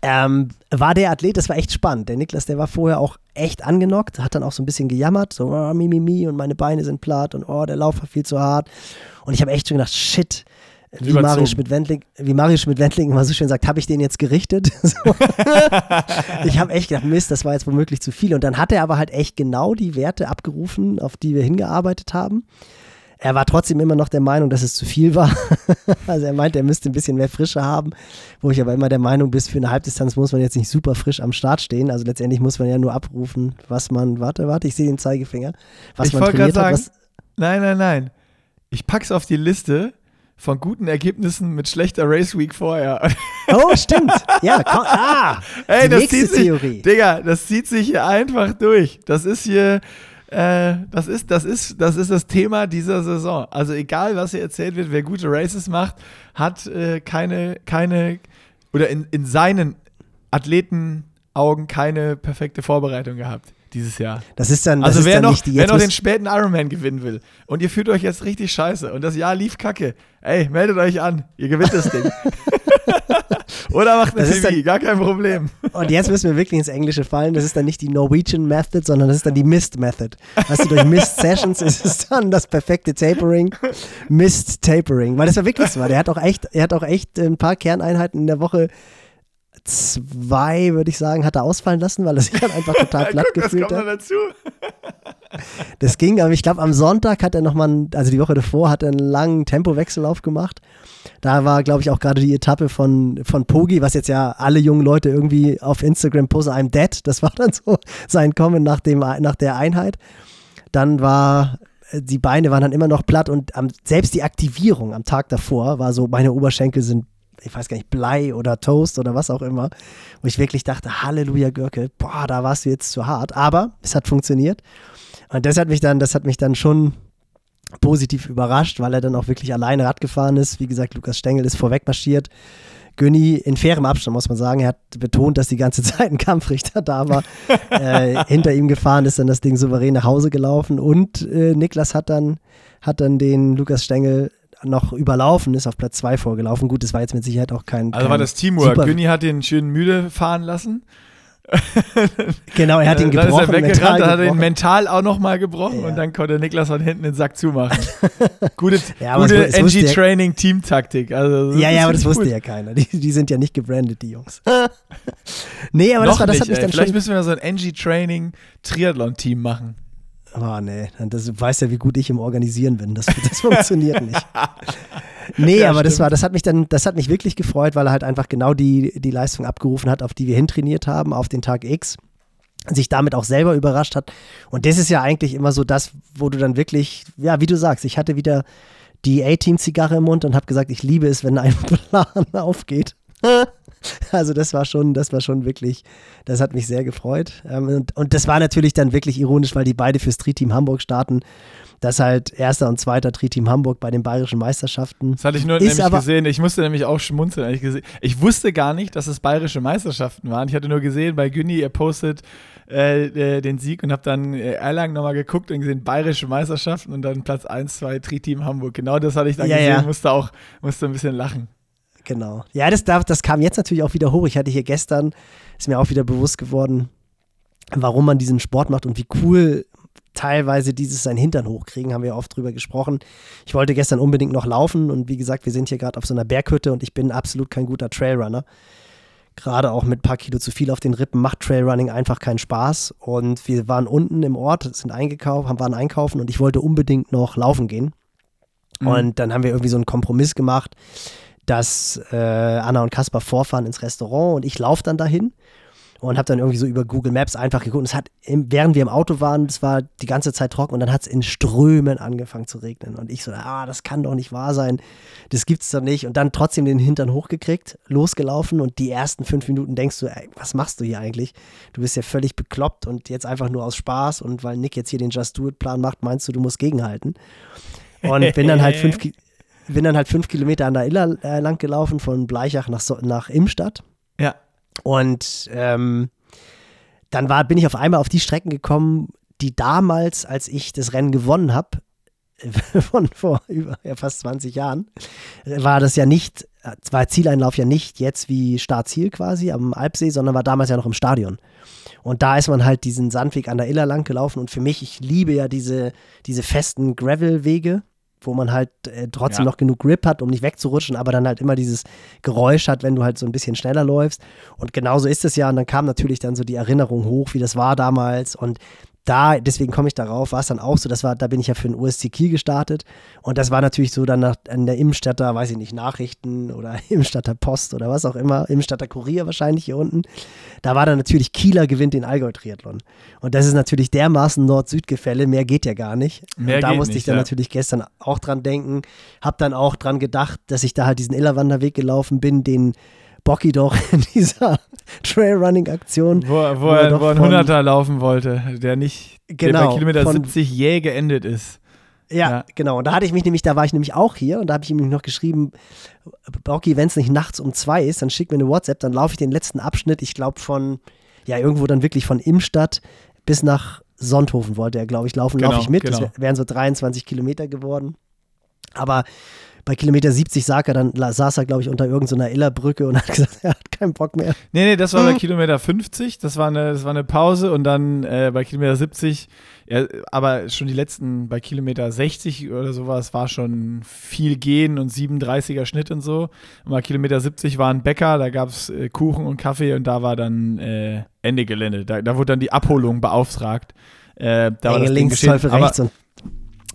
ähm, war der Athlet, das war echt spannend. Der Niklas, der war vorher auch echt angenockt, hat dann auch so ein bisschen gejammert, so oh, mi, mi, mi, und meine Beine sind platt und oh, der Lauf war viel zu hart. Und ich habe echt schon gedacht, shit, wie Mario Schmidt-Wendling, wie Mario Schmidt-Wendling immer so schön sagt, habe ich den jetzt gerichtet? ich habe echt gedacht, Mist, das war jetzt womöglich zu viel. Und dann hat er aber halt echt genau die Werte abgerufen, auf die wir hingearbeitet haben. Er war trotzdem immer noch der Meinung, dass es zu viel war. also er meinte, er müsste ein bisschen mehr Frische haben, wo ich aber immer der Meinung bin, für eine Halbdistanz muss man jetzt nicht super frisch am Start stehen. Also letztendlich muss man ja nur abrufen, was man, warte, warte, ich sehe den Zeigefinger, was ich man trainiert sagen, hat. Nein, nein, nein. Ich pack's auf die Liste von guten Ergebnissen mit schlechter Race Week vorher. Oh, stimmt. Ja, komm, ah, Ey, das zieht sich, Theorie. Digga, das zieht sich hier einfach durch. Das ist hier, äh, das, ist, das, ist, das ist das Thema dieser Saison. Also egal, was hier erzählt wird, wer gute Races macht, hat äh, keine, keine, oder in, in seinen Athletenaugen keine perfekte Vorbereitung gehabt dieses Jahr. Das ist dann, das also wer, dann noch, wer noch den späten Ironman gewinnen will und ihr fühlt euch jetzt richtig scheiße und das Jahr lief kacke, ey, meldet euch an, ihr gewinnt das Ding. Oder macht eine TV, dann, gar kein Problem. Und jetzt müssen wir wirklich ins Englische fallen. Das ist dann nicht die Norwegian Method, sondern das ist dann die Mist Method. Weißt du, durch Mist Sessions ist es dann das perfekte Tapering. Mist Tapering. Weil das war wirklich so. Der hat auch echt, er hat auch echt ein paar Kerneinheiten in der Woche zwei, würde ich sagen, hat er ausfallen lassen, weil er sich dann einfach total platt Guck, gefühlt hat. Dazu. das ging, aber ich glaube, am Sonntag hat er nochmal, also die Woche davor, hat er einen langen Tempowechsellauf gemacht. Da war, glaube ich, auch gerade die Etappe von, von Pogi, was jetzt ja alle jungen Leute irgendwie auf Instagram posen, I'm dead. Das war dann so sein Kommen nach, dem, nach der Einheit. Dann war die Beine waren dann immer noch platt und am, selbst die Aktivierung am Tag davor war so, meine Oberschenkel sind ich weiß gar nicht, Blei oder Toast oder was auch immer, wo ich wirklich dachte, Halleluja, Görke, boah, da warst du jetzt zu hart. Aber es hat funktioniert. Und das hat mich dann, das hat mich dann schon positiv überrascht, weil er dann auch wirklich alleine Rad gefahren ist. Wie gesagt, Lukas Stengel ist vorweg marschiert. Günni in fairem Abstand, muss man sagen. Er hat betont, dass die ganze Zeit ein Kampfrichter da war. äh, hinter ihm gefahren ist dann das Ding souverän nach Hause gelaufen. Und äh, Niklas hat dann, hat dann den Lukas Stengel noch überlaufen, ist auf Platz 2 vorgelaufen. Gut, das war jetzt mit Sicherheit auch kein. Also kein war das Teamwork. Günni hat den schön müde fahren lassen. genau, er hat ihn gebrochen. Dann ist er weggerannt, dann hat er ihn mental auch nochmal gebrochen ja. und dann konnte Niklas von hinten den Sack zumachen. gute ja, gute NG-Training-Team-Taktik. Also, ja, ja, aber das wusste cool. ja keiner. Die, die, sind ja nicht gebrandet, die Jungs. nee, aber das, war, das hat mich dann Vielleicht schon müssen wir so ein NG-Training-Triathlon-Team machen. Oh, nee, das, du weißt ja, wie gut ich im Organisieren bin. Das, das funktioniert nicht. Nee, ja, aber das war, das hat mich dann, das hat mich wirklich gefreut, weil er halt einfach genau die, die Leistung abgerufen hat, auf die wir hintrainiert haben, auf den Tag X. Sich damit auch selber überrascht hat. Und das ist ja eigentlich immer so das, wo du dann wirklich, ja, wie du sagst, ich hatte wieder die A-Team-Zigarre im Mund und habe gesagt, ich liebe es, wenn ein Plan aufgeht. Also das war schon, das war schon wirklich, das hat mich sehr gefreut. Ähm, und, und das war natürlich dann wirklich ironisch, weil die beide für Street Team Hamburg starten. Das halt erster und zweiter Tri-Team Hamburg bei den bayerischen Meisterschaften. Das hatte ich nur nämlich gesehen. Ich musste nämlich auch schmunzeln. Ich, ich wusste gar nicht, dass es bayerische Meisterschaften waren. Ich hatte nur gesehen bei Günni, er postet äh, äh, den Sieg und habe dann äh, Erlangen nochmal geguckt und gesehen, bayerische Meisterschaften und dann Platz 1, 2, Tri-Team Hamburg. Genau das hatte ich dann ja, gesehen, ja. musste auch musste ein bisschen lachen. Genau. Ja, das, darf, das kam jetzt natürlich auch wieder hoch. Ich hatte hier gestern, ist mir auch wieder bewusst geworden, warum man diesen Sport macht und wie cool teilweise dieses sein Hintern hochkriegen, haben wir oft drüber gesprochen. Ich wollte gestern unbedingt noch laufen und wie gesagt, wir sind hier gerade auf so einer Berghütte und ich bin absolut kein guter Trailrunner. Gerade auch mit ein paar Kilo zu viel auf den Rippen macht Trailrunning einfach keinen Spaß. Und wir waren unten im Ort, sind eingekauft, waren einkaufen und ich wollte unbedingt noch laufen gehen. Mhm. Und dann haben wir irgendwie so einen Kompromiss gemacht, dass äh, Anna und Kaspar vorfahren ins Restaurant und ich laufe dann dahin und habe dann irgendwie so über Google Maps einfach geguckt. Und es hat, während wir im Auto waren, es war die ganze Zeit trocken und dann hat es in Strömen angefangen zu regnen. Und ich so, ah, das kann doch nicht wahr sein. Das gibt's doch nicht. Und dann trotzdem den Hintern hochgekriegt, losgelaufen und die ersten fünf Minuten denkst du, ey, was machst du hier eigentlich? Du bist ja völlig bekloppt und jetzt einfach nur aus Spaß und weil Nick jetzt hier den Just Do It Plan macht, meinst du, du musst gegenhalten. Und bin dann halt fünf, bin dann halt fünf Kilometer an der Iller äh, lang gelaufen von Bleichach nach, so nach Imstadt. Ja. Und ähm, dann war, bin ich auf einmal auf die Strecken gekommen, die damals, als ich das Rennen gewonnen habe, von vor über ja, fast 20 Jahren, war das ja nicht, war Zieleinlauf ja nicht jetzt wie Startziel quasi am Alpsee, sondern war damals ja noch im Stadion. Und da ist man halt diesen Sandweg an der Iller lang gelaufen und für mich, ich liebe ja diese, diese festen Gravel-Wege, wo man halt äh, trotzdem ja. noch genug Grip hat, um nicht wegzurutschen, aber dann halt immer dieses Geräusch hat, wenn du halt so ein bisschen schneller läufst. Und genauso ist es ja. Und dann kam natürlich dann so die Erinnerung hoch, wie das war damals. Und da, deswegen komme ich darauf, war es dann auch so, das war, da bin ich ja für den USC Kiel gestartet und das war natürlich so dann nach, an der Imstatter, weiß ich nicht, Nachrichten oder Imstatter Post oder was auch immer, Imstatter Kurier wahrscheinlich hier unten. Da war dann natürlich Kieler gewinnt den Allgäu-Triathlon. Und das ist natürlich dermaßen Nord-Süd-Gefälle, mehr geht ja gar nicht. Mehr und da musste nicht, ich dann ja. natürlich gestern auch dran denken, hab dann auch dran gedacht, dass ich da halt diesen Illerwanderweg gelaufen bin, den Bocky doch in dieser Trailrunning-Aktion. Wo, wo, wo, er, wo ein Hunderter laufen wollte, der nicht genau, der bei genau, Kilometer von, 70 jäh geendet ist. Ja, ja, genau. Und da hatte ich mich nämlich, da war ich nämlich auch hier und da habe ich ihm noch geschrieben, Bocky, wenn es nicht nachts um zwei ist, dann schick mir eine WhatsApp, dann laufe ich den letzten Abschnitt, ich glaube von, ja, irgendwo dann wirklich von Imstadt bis nach Sonthofen wollte er, glaube ich, laufen, genau, laufe ich mit. Genau. Das wären so 23 Kilometer geworden. Aber bei Kilometer 70 sah er dann, saß er, glaube ich, unter irgendeiner Illerbrücke und hat gesagt, er hat keinen Bock mehr. Nee, nee, das war bei Kilometer 50, das war eine, das war eine Pause und dann äh, bei Kilometer 70, ja, aber schon die letzten, bei Kilometer 60 oder sowas, war schon viel Gehen und 37er Schnitt und so. Und bei Kilometer 70 war ein Bäcker, da gab es äh, Kuchen und Kaffee und da war dann äh, Ende Gelände. Da, da wurde dann die Abholung beauftragt. Äh, da war das links, Teufel rechts und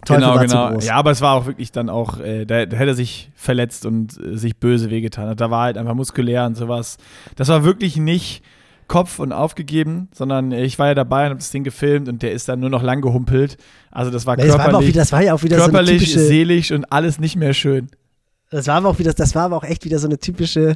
Teufel genau, genau. Ja, aber es war auch wirklich dann auch, äh, da, da, hätte er sich verletzt und äh, sich böse wehgetan. Da war halt einfach muskulär und sowas. Das war wirklich nicht Kopf und aufgegeben, sondern ich war ja dabei und habe das Ding gefilmt und der ist dann nur noch lang gehumpelt. Also das war körperlich, das war, wieder, das war ja auch wieder körperlich, so typische, seelisch und alles nicht mehr schön. Das war aber auch wieder, das war aber auch echt wieder so eine typische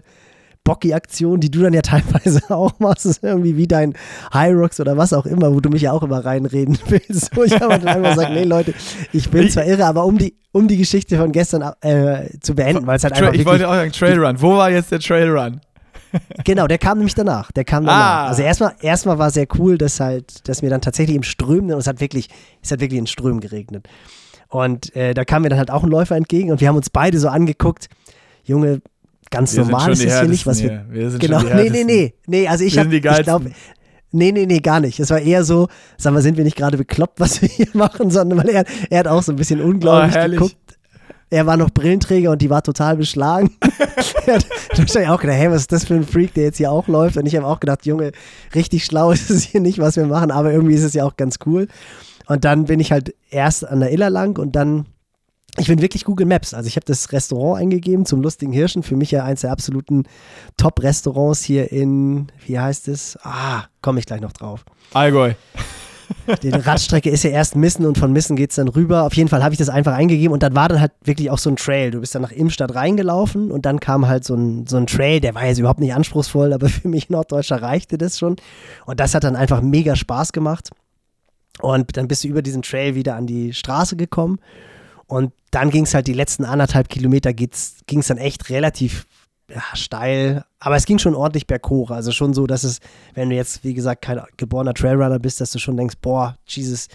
Bocky-Aktion, die du dann ja teilweise auch machst, ist irgendwie wie dein High Rocks oder was auch immer, wo du mich ja auch immer reinreden willst. Wo ich aber dann einfach sage, nee Leute, ich bin zwar irre, aber um die, um die Geschichte von gestern äh, zu beenden, weil es halt einfach Ich wollte auch sagen, Trailrun. Wo war jetzt der Trailrun? genau, der kam nämlich danach. Der kam danach. Ah. Also erstmal, erstmal war sehr cool, dass halt, dass mir dann tatsächlich im Strömen, und es hat wirklich, es hat wirklich in Strömen geregnet. Und äh, da kam mir dann halt auch ein Läufer entgegen und wir haben uns beide so angeguckt, Junge, ganz wir normal ist es hier nicht, was wir. wir sind genau, nee, nee, nee, nee, also ich habe, ich glaube, nee, nee, nee, gar nicht. Es war eher so, sag mal, sind wir nicht gerade bekloppt, was wir hier machen, sondern weil er, er hat auch so ein bisschen unglaublich oh, geguckt. Er war noch Brillenträger und die war total beschlagen. er hat wahrscheinlich auch gedacht, hey, was ist das für ein Freak, der jetzt hier auch läuft? Und ich habe auch gedacht, Junge, richtig schlau ist es hier nicht, was wir machen, aber irgendwie ist es ja auch ganz cool. Und dann bin ich halt erst an der Iller lang und dann ich bin wirklich Google Maps. Also ich habe das Restaurant eingegeben zum Lustigen Hirschen. Für mich ja eins der absoluten Top-Restaurants hier in, wie heißt es? Ah, komme ich gleich noch drauf. Allgäu. Die Radstrecke ist ja erst Missen und von Missen geht es dann rüber. Auf jeden Fall habe ich das einfach eingegeben und dann war dann halt wirklich auch so ein Trail. Du bist dann nach Imstadt reingelaufen und dann kam halt so ein, so ein Trail, der war jetzt überhaupt nicht anspruchsvoll, aber für mich Norddeutscher reichte das schon. Und das hat dann einfach mega Spaß gemacht. Und dann bist du über diesen Trail wieder an die Straße gekommen. Und dann ging es halt die letzten anderthalb Kilometer, ging es dann echt relativ ja, steil, aber es ging schon ordentlich berghoch. Also schon so, dass es, wenn du jetzt, wie gesagt, kein geborener Trailrunner bist, dass du schon denkst, boah, Jesus,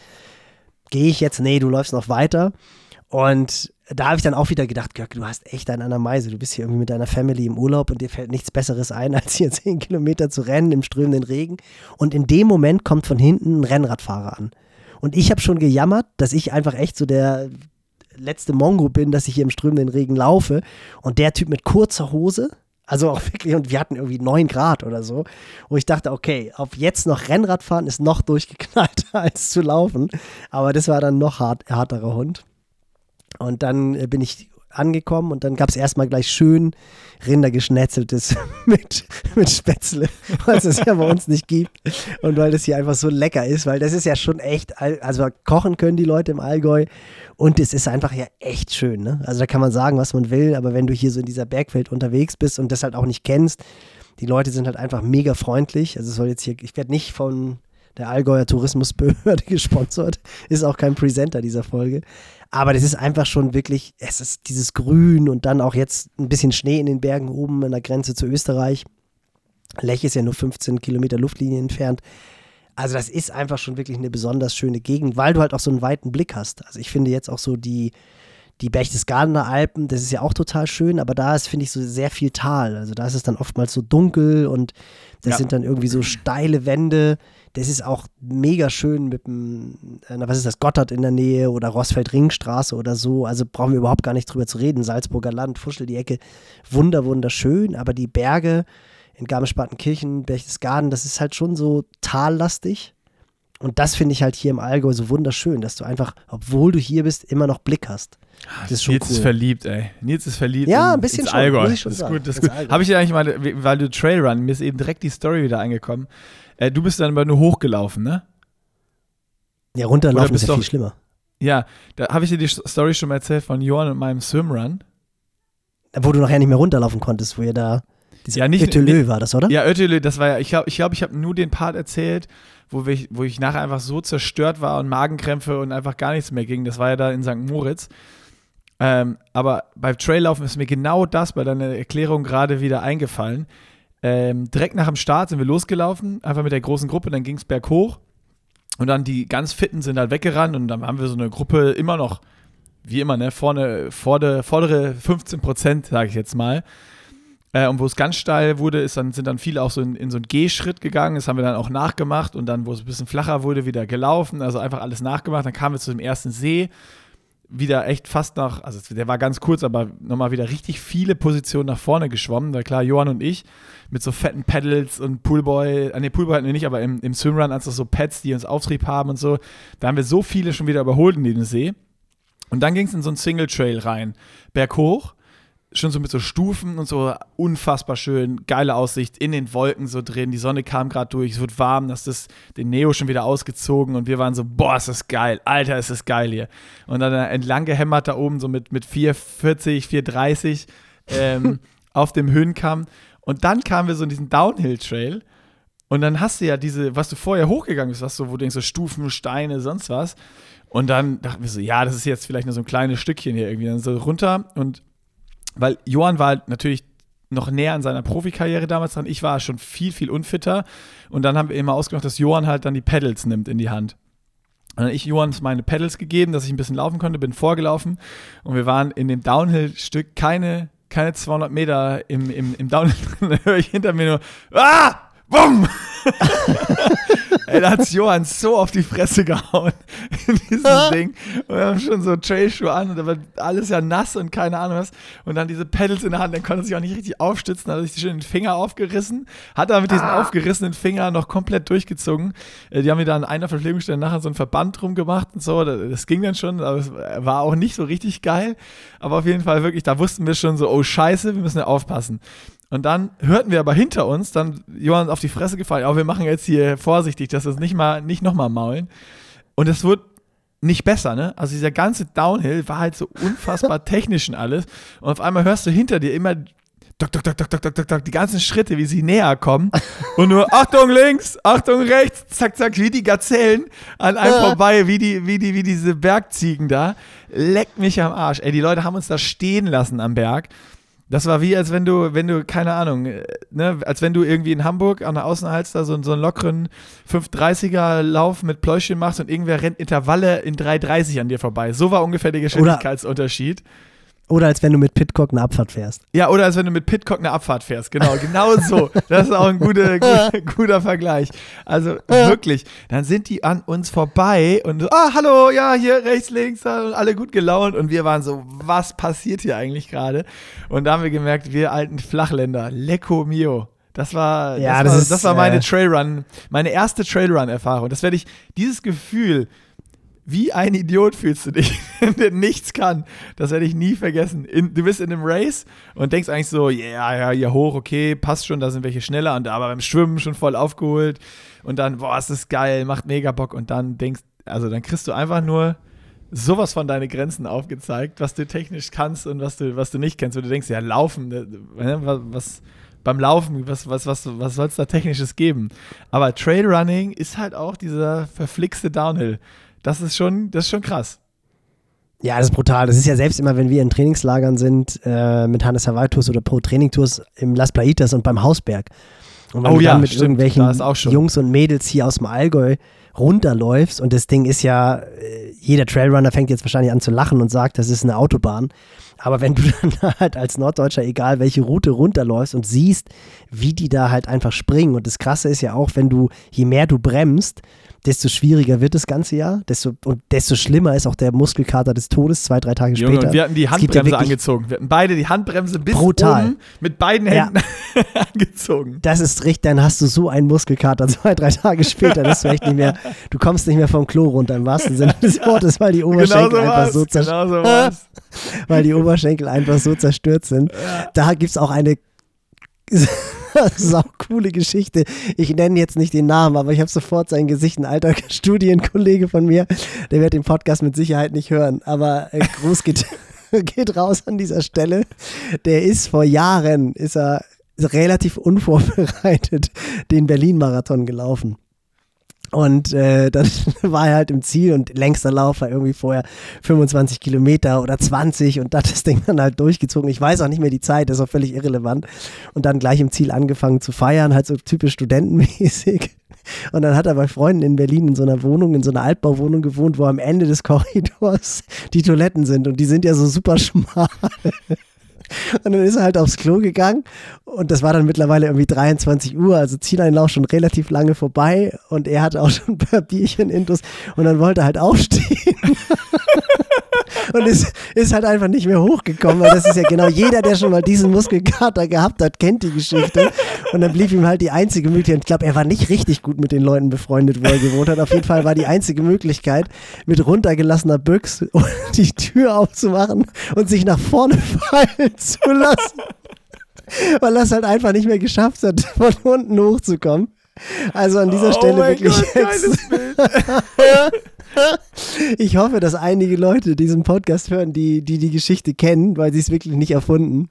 gehe ich jetzt? Nee, du läufst noch weiter. Und da habe ich dann auch wieder gedacht, Görg, du hast echt einen an Meise. Du bist hier irgendwie mit deiner Family im Urlaub und dir fällt nichts Besseres ein, als hier zehn Kilometer zu rennen im strömenden Regen. Und in dem Moment kommt von hinten ein Rennradfahrer an. Und ich habe schon gejammert, dass ich einfach echt so der letzte Mongo bin, dass ich hier im strömenden Regen laufe. Und der Typ mit kurzer Hose, also auch wirklich, und wir hatten irgendwie 9 Grad oder so, wo ich dachte, okay, auf jetzt noch Rennrad fahren ist noch durchgeknallter als zu laufen. Aber das war dann noch hart, härterer Hund. Und dann äh, bin ich angekommen und dann gab es erstmal gleich schön Rindergeschnetzeltes mit, mit Spätzle, weil es ja bei uns nicht gibt und weil das hier einfach so lecker ist, weil das ist ja schon echt, also kochen können die Leute im Allgäu und es ist einfach ja echt schön. Ne? Also da kann man sagen, was man will, aber wenn du hier so in dieser Bergwelt unterwegs bist und das halt auch nicht kennst, die Leute sind halt einfach mega freundlich. Also es soll jetzt hier, ich werde nicht von der Allgäuer Tourismusbehörde gesponsert, ist auch kein Presenter dieser Folge. Aber das ist einfach schon wirklich, es ist dieses Grün und dann auch jetzt ein bisschen Schnee in den Bergen oben an der Grenze zu Österreich. Lech ist ja nur 15 Kilometer Luftlinie entfernt. Also das ist einfach schon wirklich eine besonders schöne Gegend, weil du halt auch so einen weiten Blick hast. Also ich finde jetzt auch so die, die Berchtesgadener Alpen, das ist ja auch total schön, aber da ist, finde ich, so sehr viel Tal. Also da ist es dann oftmals so dunkel und das ja. sind dann irgendwie so steile Wände. Das ist auch mega schön mit dem, äh, was ist das, Gotthard in der Nähe oder Rossfeld-Ringstraße oder so. Also brauchen wir überhaupt gar nicht drüber zu reden. Salzburger Land, Fuschel, die Ecke, wunder, wunderschön, aber die Berge, in Garmisch-Partenkirchen, Berchtesgaden, das ist halt schon so tallastig. Und das finde ich halt hier im Allgäu so wunderschön, dass du einfach, obwohl du hier bist, immer noch Blick hast. Das ist schon Nils cool. ist verliebt, ey. Nils ist verliebt. Ja, ein bisschen schon, Allgäu. Schon das ist gut, das ist gut. Habe ich dir eigentlich mal, weil du Trailrun, mir ist eben direkt die Story wieder eingekommen. Äh, du bist dann aber nur hochgelaufen, ne? Ja, runterlaufen ist ja viel schlimmer. Ja, da habe ich dir die Story schon mal erzählt von Johann und meinem Swimrun. Wo du nachher nicht mehr runterlaufen konntest, wo ihr da diese ja, nicht, Ötelö war das, oder? Ja, Ötelö, das war ja, ich glaube, ich, glaub, ich habe nur den Part erzählt, wo ich, wo ich nachher einfach so zerstört war und Magenkrämpfe und einfach gar nichts mehr ging. Das war ja da in St. Moritz. Ähm, aber beim Traillaufen ist mir genau das bei deiner Erklärung gerade wieder eingefallen. Ähm, direkt nach dem Start sind wir losgelaufen, einfach mit der großen Gruppe, dann ging es berghoch. Und dann die ganz Fitten sind halt weggerannt und dann haben wir so eine Gruppe immer noch, wie immer, ne, vorne, vordere, vordere 15 Prozent, sage ich jetzt mal. Äh, und wo es ganz steil wurde, ist dann, sind dann viele auch so in, in so einen Gehschritt gegangen. Das haben wir dann auch nachgemacht und dann, wo es ein bisschen flacher wurde, wieder gelaufen. Also einfach alles nachgemacht. Dann kamen wir zu dem ersten See. Wieder echt fast nach, also der war ganz kurz, aber nochmal wieder richtig viele Positionen nach vorne geschwommen. Da klar, Johann und ich mit so fetten Pedals und Poolboy, ne, Poolboy hatten wir nicht, aber im, im Swimrun als so Pads, die uns Auftrieb haben und so. Da haben wir so viele schon wieder überholt in den See. Und dann ging es in so einen Single Trail rein. Berghoch schon so mit so Stufen und so unfassbar schön, geile Aussicht in den Wolken so drin. Die Sonne kam gerade durch, es wird warm, dass das den Neo schon wieder ausgezogen und wir waren so, boah, ist das geil, Alter, ist das geil hier. Und dann entlang gehämmert da oben so mit, mit 440, 430 ähm, auf dem Höhenkamm. Und dann kamen wir so in diesen Downhill-Trail. Und dann hast du ja diese, was du vorher hochgegangen bist, was so, wo du denkst, so Stufen, Steine, sonst was. Und dann dachten wir so, ja, das ist jetzt vielleicht nur so ein kleines Stückchen hier irgendwie. Dann so runter und weil Johann war halt natürlich noch näher an seiner Profikarriere damals dran. Ich war schon viel, viel unfitter. Und dann haben wir immer ausgemacht, dass Johann halt dann die Pedals nimmt in die Hand. Und dann ich Johann meine Pedals gegeben, dass ich ein bisschen laufen konnte, bin vorgelaufen. Und wir waren in dem Downhill-Stück keine, keine 200 Meter im, im, im Downhill drin. Da höre ich hinter mir nur, ah! Bumm! Ey, da hat Johann so auf die Fresse gehauen in diesem Ding. Und wir haben schon so Trailschuhe an und da war alles ja nass und keine Ahnung was. Und dann diese Pedals in der Hand, dann konnte er sich auch nicht richtig aufstützen, hat sich schon den Finger aufgerissen, hat aber mit diesem ah. aufgerissenen Finger noch komplett durchgezogen. Äh, die haben mir dann an einer Verpflegungsstelle nachher so einen Verband drum gemacht und so. Das ging dann schon, aber es war auch nicht so richtig geil. Aber auf jeden Fall wirklich, da wussten wir schon so, oh Scheiße, wir müssen ja aufpassen. Und dann hörten wir aber hinter uns, dann Johann auf die Fresse gefallen, aber wir machen jetzt hier vorsichtig, dass wir es nicht mal, nicht nochmal maulen. Und es wurde nicht besser, ne? Also dieser ganze Downhill war halt so unfassbar technisch und alles. Und auf einmal hörst du hinter dir immer dok, dok, dok, dok, dok, dok, dok, die ganzen Schritte, wie sie näher kommen. Und nur Achtung links, Achtung rechts, zack, zack, wie die Gazellen an einem vorbei, wie die, wie die, wie diese Bergziegen da. Leckt mich am Arsch. Ey, die Leute haben uns da stehen lassen am Berg. Das war wie, als wenn du, wenn du, keine Ahnung, äh, ne, als wenn du irgendwie in Hamburg an der Außenhalster so, so einen lockeren 530er Lauf mit Pläuschen machst und irgendwer rennt Intervalle in 330 an dir vorbei. So war ungefähr der Geschwindigkeitsunterschied. Oder oder als wenn du mit Pitcock eine Abfahrt fährst. Ja, oder als wenn du mit Pitcock eine Abfahrt fährst. Genau, genau so. Das ist auch ein guter, guter, guter Vergleich. Also wirklich, dann sind die an uns vorbei und ah, hallo, ja, hier rechts, links, alle gut gelaunt. Und wir waren so, was passiert hier eigentlich gerade? Und da haben wir gemerkt, wir alten Flachländer, lecco mio. Das war, ja, das, das, war, das war meine äh, Trailrun, meine erste Trailrun-Erfahrung. Das werde ich, dieses Gefühl, wie ein Idiot fühlst du dich, der nichts kann. Das werde ich nie vergessen. In, du bist in einem Race und denkst eigentlich so, ja, ja, ja, hoch, okay, passt schon, da sind welche schneller und aber beim Schwimmen schon voll aufgeholt und dann, boah, ist das geil, macht mega Bock und dann denkst, also dann kriegst du einfach nur sowas von deine Grenzen aufgezeigt, was du technisch kannst und was du, was du nicht kennst. Und du denkst, ja, laufen, ne, was, was beim Laufen, was, was, was, was soll es da technisches geben? Aber Trailrunning ist halt auch dieser verflixte Downhill. Das ist schon, das ist schon krass. Ja, das ist brutal. Das ist ja selbst immer, wenn wir in Trainingslagern sind, äh, mit Hannes Hawaii Tours oder Pro Training Tours im Las Plaitas und beim Hausberg. Und wenn oh, du dann ja, mit stimmt, irgendwelchen Jungs und Mädels hier aus dem Allgäu runterläufst und das Ding ist ja, äh, jeder Trailrunner fängt jetzt wahrscheinlich an zu lachen und sagt, das ist eine Autobahn. Aber wenn du dann halt als Norddeutscher, egal welche Route runterläufst und siehst, wie die da halt einfach springen. Und das Krasse ist ja auch, wenn du, je mehr du bremst, desto schwieriger wird das ganze Jahr. Desto, und desto schlimmer ist auch der Muskelkater des Todes zwei, drei Tage Junge, später. wir hatten die Handbremse ja angezogen. Wir hatten beide die Handbremse bis brutal. oben mit beiden Händen ja. angezogen. Das ist richtig, dann hast du so einen Muskelkater zwei, drei Tage später. Das ist echt nicht mehr, du kommst nicht mehr vom Klo runter im wahrsten Sinne des Wortes, weil die Oberschenkel genau so einfach so zerstört genau so weil die Oberschenkel einfach so zerstört sind. Da gibt es auch eine sau coole Geschichte. Ich nenne jetzt nicht den Namen, aber ich habe sofort sein Gesicht, ein alter Studienkollege von mir, der wird den Podcast mit Sicherheit nicht hören, aber äh, Gruß geht, geht raus an dieser Stelle. Der ist vor Jahren, ist er relativ unvorbereitet den Berlin-Marathon gelaufen. Und äh, dann war er halt im Ziel und längster Lauf war irgendwie vorher 25 Kilometer oder 20 und hat das Ding dann halt durchgezogen. Ich weiß auch nicht mehr die Zeit, das ist auch völlig irrelevant. Und dann gleich im Ziel angefangen zu feiern, halt so typisch studentenmäßig. Und dann hat er bei Freunden in Berlin in so einer Wohnung, in so einer Altbauwohnung gewohnt, wo am Ende des Korridors die Toiletten sind und die sind ja so super schmal. Und dann ist er halt aufs Klo gegangen. Und das war dann mittlerweile irgendwie 23 Uhr, also Zieleinlauf schon relativ lange vorbei. Und er hatte auch schon ein paar Bierchen intus. Und dann wollte er halt aufstehen. und ist, ist halt einfach nicht mehr hochgekommen, weil das ist ja genau jeder, der schon mal diesen Muskelkater gehabt hat, kennt die Geschichte. Und dann blieb ihm halt die einzige Möglichkeit, ich glaube, er war nicht richtig gut mit den Leuten befreundet, wo er gewohnt hat. Auf jeden Fall war die einzige Möglichkeit, mit runtergelassener Büchse die Tür aufzumachen und sich nach vorne fallen zu lassen. Weil es halt einfach nicht mehr geschafft hat, von unten hochzukommen. Also an dieser oh Stelle wirklich. Gott, jetzt. ich hoffe, dass einige Leute diesen Podcast hören, die die, die Geschichte kennen, weil sie es wirklich nicht erfunden.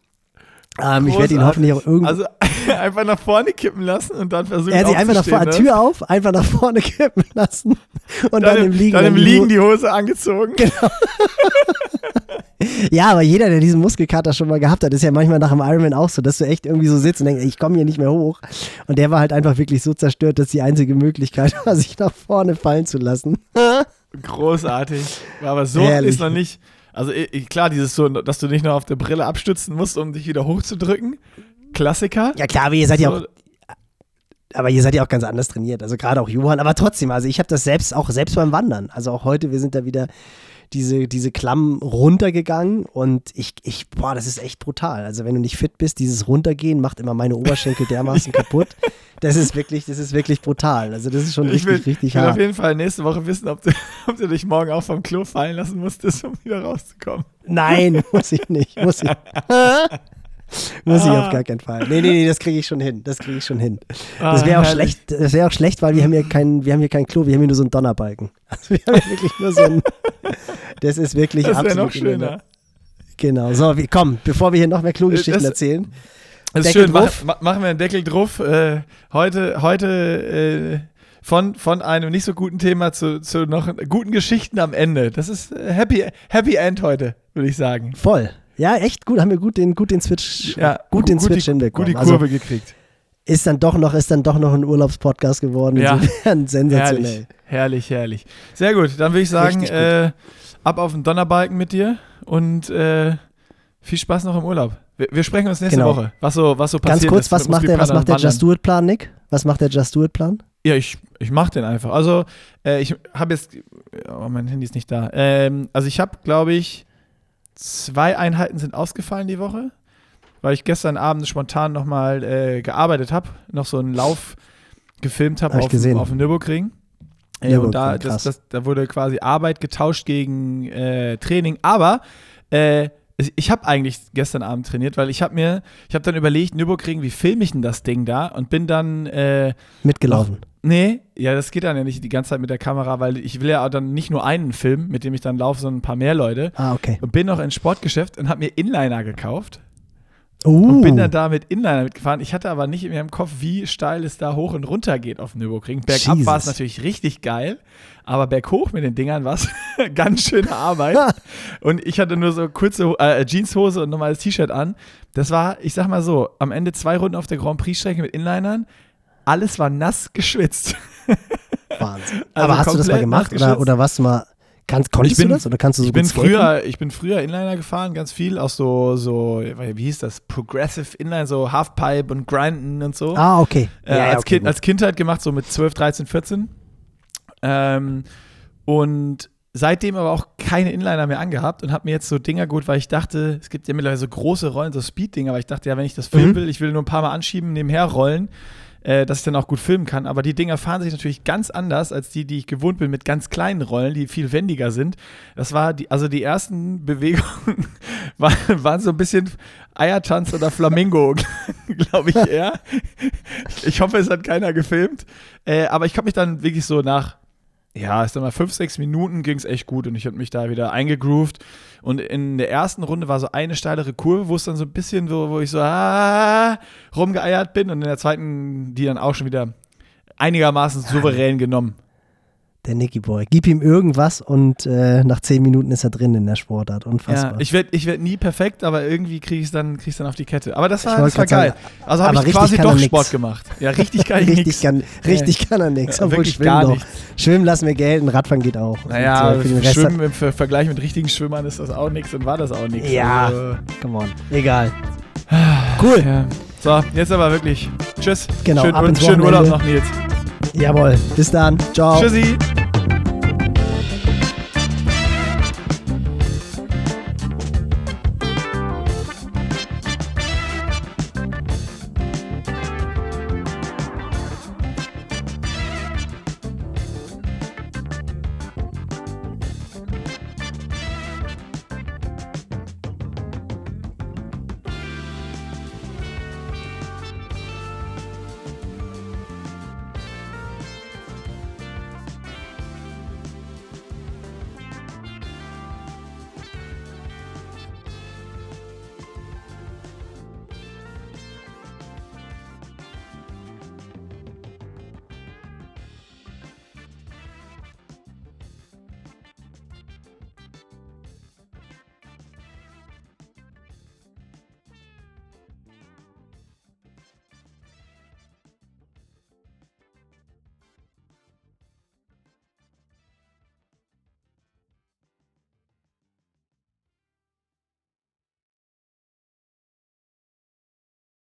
Ähm, ich werde ihn hoffentlich auch irgendwo. Also einfach nach vorne kippen lassen und dann versuchen. Er hat sich einfach nach vorne, ne? Tür auf, einfach nach vorne kippen lassen und dann, dann im Liegen. Dann im Liegen die Hose angezogen. Genau. ja, aber jeder, der diesen Muskelkater schon mal gehabt hat, ist ja manchmal nach dem Ironman auch so, dass du echt irgendwie so sitzt und denkst, ich komme hier nicht mehr hoch. Und der war halt einfach wirklich so zerstört, dass die einzige Möglichkeit war, sich nach vorne fallen zu lassen. Großartig. Aber so Herrlich. ist noch nicht also klar, dieses so, dass du nicht nur auf der Brille abstützen musst, um dich wieder hochzudrücken. Klassiker. Ja klar, aber ihr seid so, ja auch aber ihr seid ja auch ganz anders trainiert. Also gerade auch Johann, aber trotzdem, also ich habe das selbst auch selbst beim Wandern. Also auch heute, wir sind da wieder diese, diese Klamm runtergegangen und ich, ich, boah, das ist echt brutal. Also wenn du nicht fit bist, dieses Runtergehen macht immer meine Oberschenkel dermaßen kaputt. Das ist wirklich, das ist wirklich brutal. Also das ist schon richtig, ich will, richtig ich will hart. auf jeden Fall nächste Woche wissen, ob du, ob du dich morgen auch vom Klo fallen lassen musstest, um wieder rauszukommen. Nein, muss ich nicht. Muss ich. Muss ich auf gar keinen Fall. Nee, nee, nee, das kriege ich schon hin. Das kriege ich schon hin. Das wäre auch Ah, herrlich. schlecht, das wäre auch schlecht, weil wir haben hier kein, wir haben hier kein Klo, wir haben hier nur so einen Donnerbalken. Also wir haben hier wirklich nur so einen. Das ist wirklich Das absolut noch schöner. Genau. So, wie, komm, bevor wir hier noch mehr Klogeschichten erzählen. Das ist Deckel schön, mach, drauf. ma- machen wir einen Deckel drauf. Äh, heute heute äh, von, von einem nicht so guten Thema zu, zu noch guten Geschichten am Ende. Das ist äh, Happy, Happy End heute, würde ich sagen. Voll. Ja, echt gut, haben wir gut den, gut den Switch, gut den Switch die, hinbekommen. Gut die also Kurve gekriegt. ist dann doch noch, ist dann doch noch ein Urlaubspodcast geworden. Ja. Insofern sensationell. Herrlich, herrlich, herrlich. Sehr gut, dann würde ich sagen, gut. äh, ab auf den Donnerbalken mit dir und äh, viel Spaß noch im Urlaub. Wir, wir sprechen uns nächste Genau. Woche, was so, was so Ganz passiert kurz, ist was macht der, was macht der Just. Do It Plan, Nick? Was macht der Just Do It Plan? Ja, ich, ich mach den einfach. Also, äh, ich habe jetzt, oh, mein Handy ist nicht da. Ähm, also, ich habe, glaube ich, zwei Einheiten sind ausgefallen die Woche, weil ich gestern Abend spontan nochmal äh, gearbeitet habe, noch so einen Lauf gefilmt habe Hab auf, auf dem Nürburgring. Äh, und da, das, das, da wurde quasi Arbeit getauscht gegen äh, Training. Aber äh, ich- habe eigentlich gestern Abend trainiert, weil ich habe mir, ich habe dann überlegt, Nürburgring, wie filme ich denn das Ding da? Und bin dann äh, Mitgelaufen. Nee, ja, das geht dann ja nicht die ganze Zeit mit der Kamera, weil ich will ja auch dann nicht nur einen Film, mit dem ich dann laufe, sondern ein paar mehr Leute. Ah, okay. Und bin noch ins Sportgeschäft und habe mir Inliner gekauft Uh, und bin dann da mit Inliner mitgefahren. Ich hatte aber nicht in meinem Kopf, wie steil es da hoch und runter geht auf dem Nürburgring. Bergab war es natürlich richtig geil, aber berghoch mit den Dingern war es ganz schöne Arbeit. und ich hatte nur so kurze äh, Jeanshose und normales T-Shirt an. Das war, ich sag mal so, am Ende zwei Runden auf der Grand Prix-Strecke mit Inlinern. Alles war nass geschwitzt. Wahnsinn. Also Aber hast du das mal gemacht oder, oder warst du mal, kannst, konntest Ich bin- du das oder kannst du so ich bin skaten? früher, ich bin früher Inliner gefahren, ganz viel, auch so, so, wie hieß das, Progressive Inliner, so Halfpipe und Grinden und so. Ah, okay. äh, ja, als, okay, kind, als Kindheit gemacht, so mit 12, 13, 14. Ähm, und seitdem aber auch keine Inliner mehr angehabt und habe mir jetzt so Dinger gut, weil ich dachte, es gibt ja mittlerweile so große Rollen, so Speed-Dinger, aber ich dachte ja, wenn ich das filmen Mhm. will, ich will nur ein paar Mal anschieben, nebenher rollen, äh, dass ich dann auch gut filmen kann. Aber die Dinger fahren sich natürlich ganz anders als die, die ich gewohnt bin mit ganz kleinen Rollen, die viel wendiger sind. Das war die, also die ersten Bewegungen waren, waren so ein bisschen Eiertanz oder Flamingo, glaube ich eher. Ich hoffe, es hat keiner gefilmt. Äh, aber ich habe mich dann wirklich so nach, ja, ist dann mal fünf, sechs Minuten ging es echt gut und ich habe mich da wieder eingegroovt. Und in der ersten Runde war so eine steilere Kurve, wo es dann so ein bisschen so, wo ich so ah, rumgeeiert bin und in der zweiten die dann auch schon wieder einigermaßen souverän genommen. Der Nicky Boy. Gib ihm irgendwas und äh, nach zehn Minuten ist er drin in der Sportart. Unfassbar. Ja, ich werde ich werd nie perfekt, aber irgendwie kriege ich es dann, dann auf die Kette. Aber das war, das war geil. sagen, also habe ich quasi doch. Sport gemacht. Ja, richtig ich richtig, nix. kann, richtig kann er nichts. Ja, obwohl schwimmen gar doch. Schwimmen lassen wir gelten, Radfahren geht auch. Naja, Und, äh, für den Rest Schwimmen im Ver Vergleich mit richtigen Schwimmern ist das auch nichts und war das auch nichts. Ja. Also, come on. Egal. Cool. ja. So, jetzt aber wirklich. Tschüss. Genau, Schön, ab ins schönen Urlaub noch, Nils. Jawohl. Bis dann. Ciao. Tschüssi.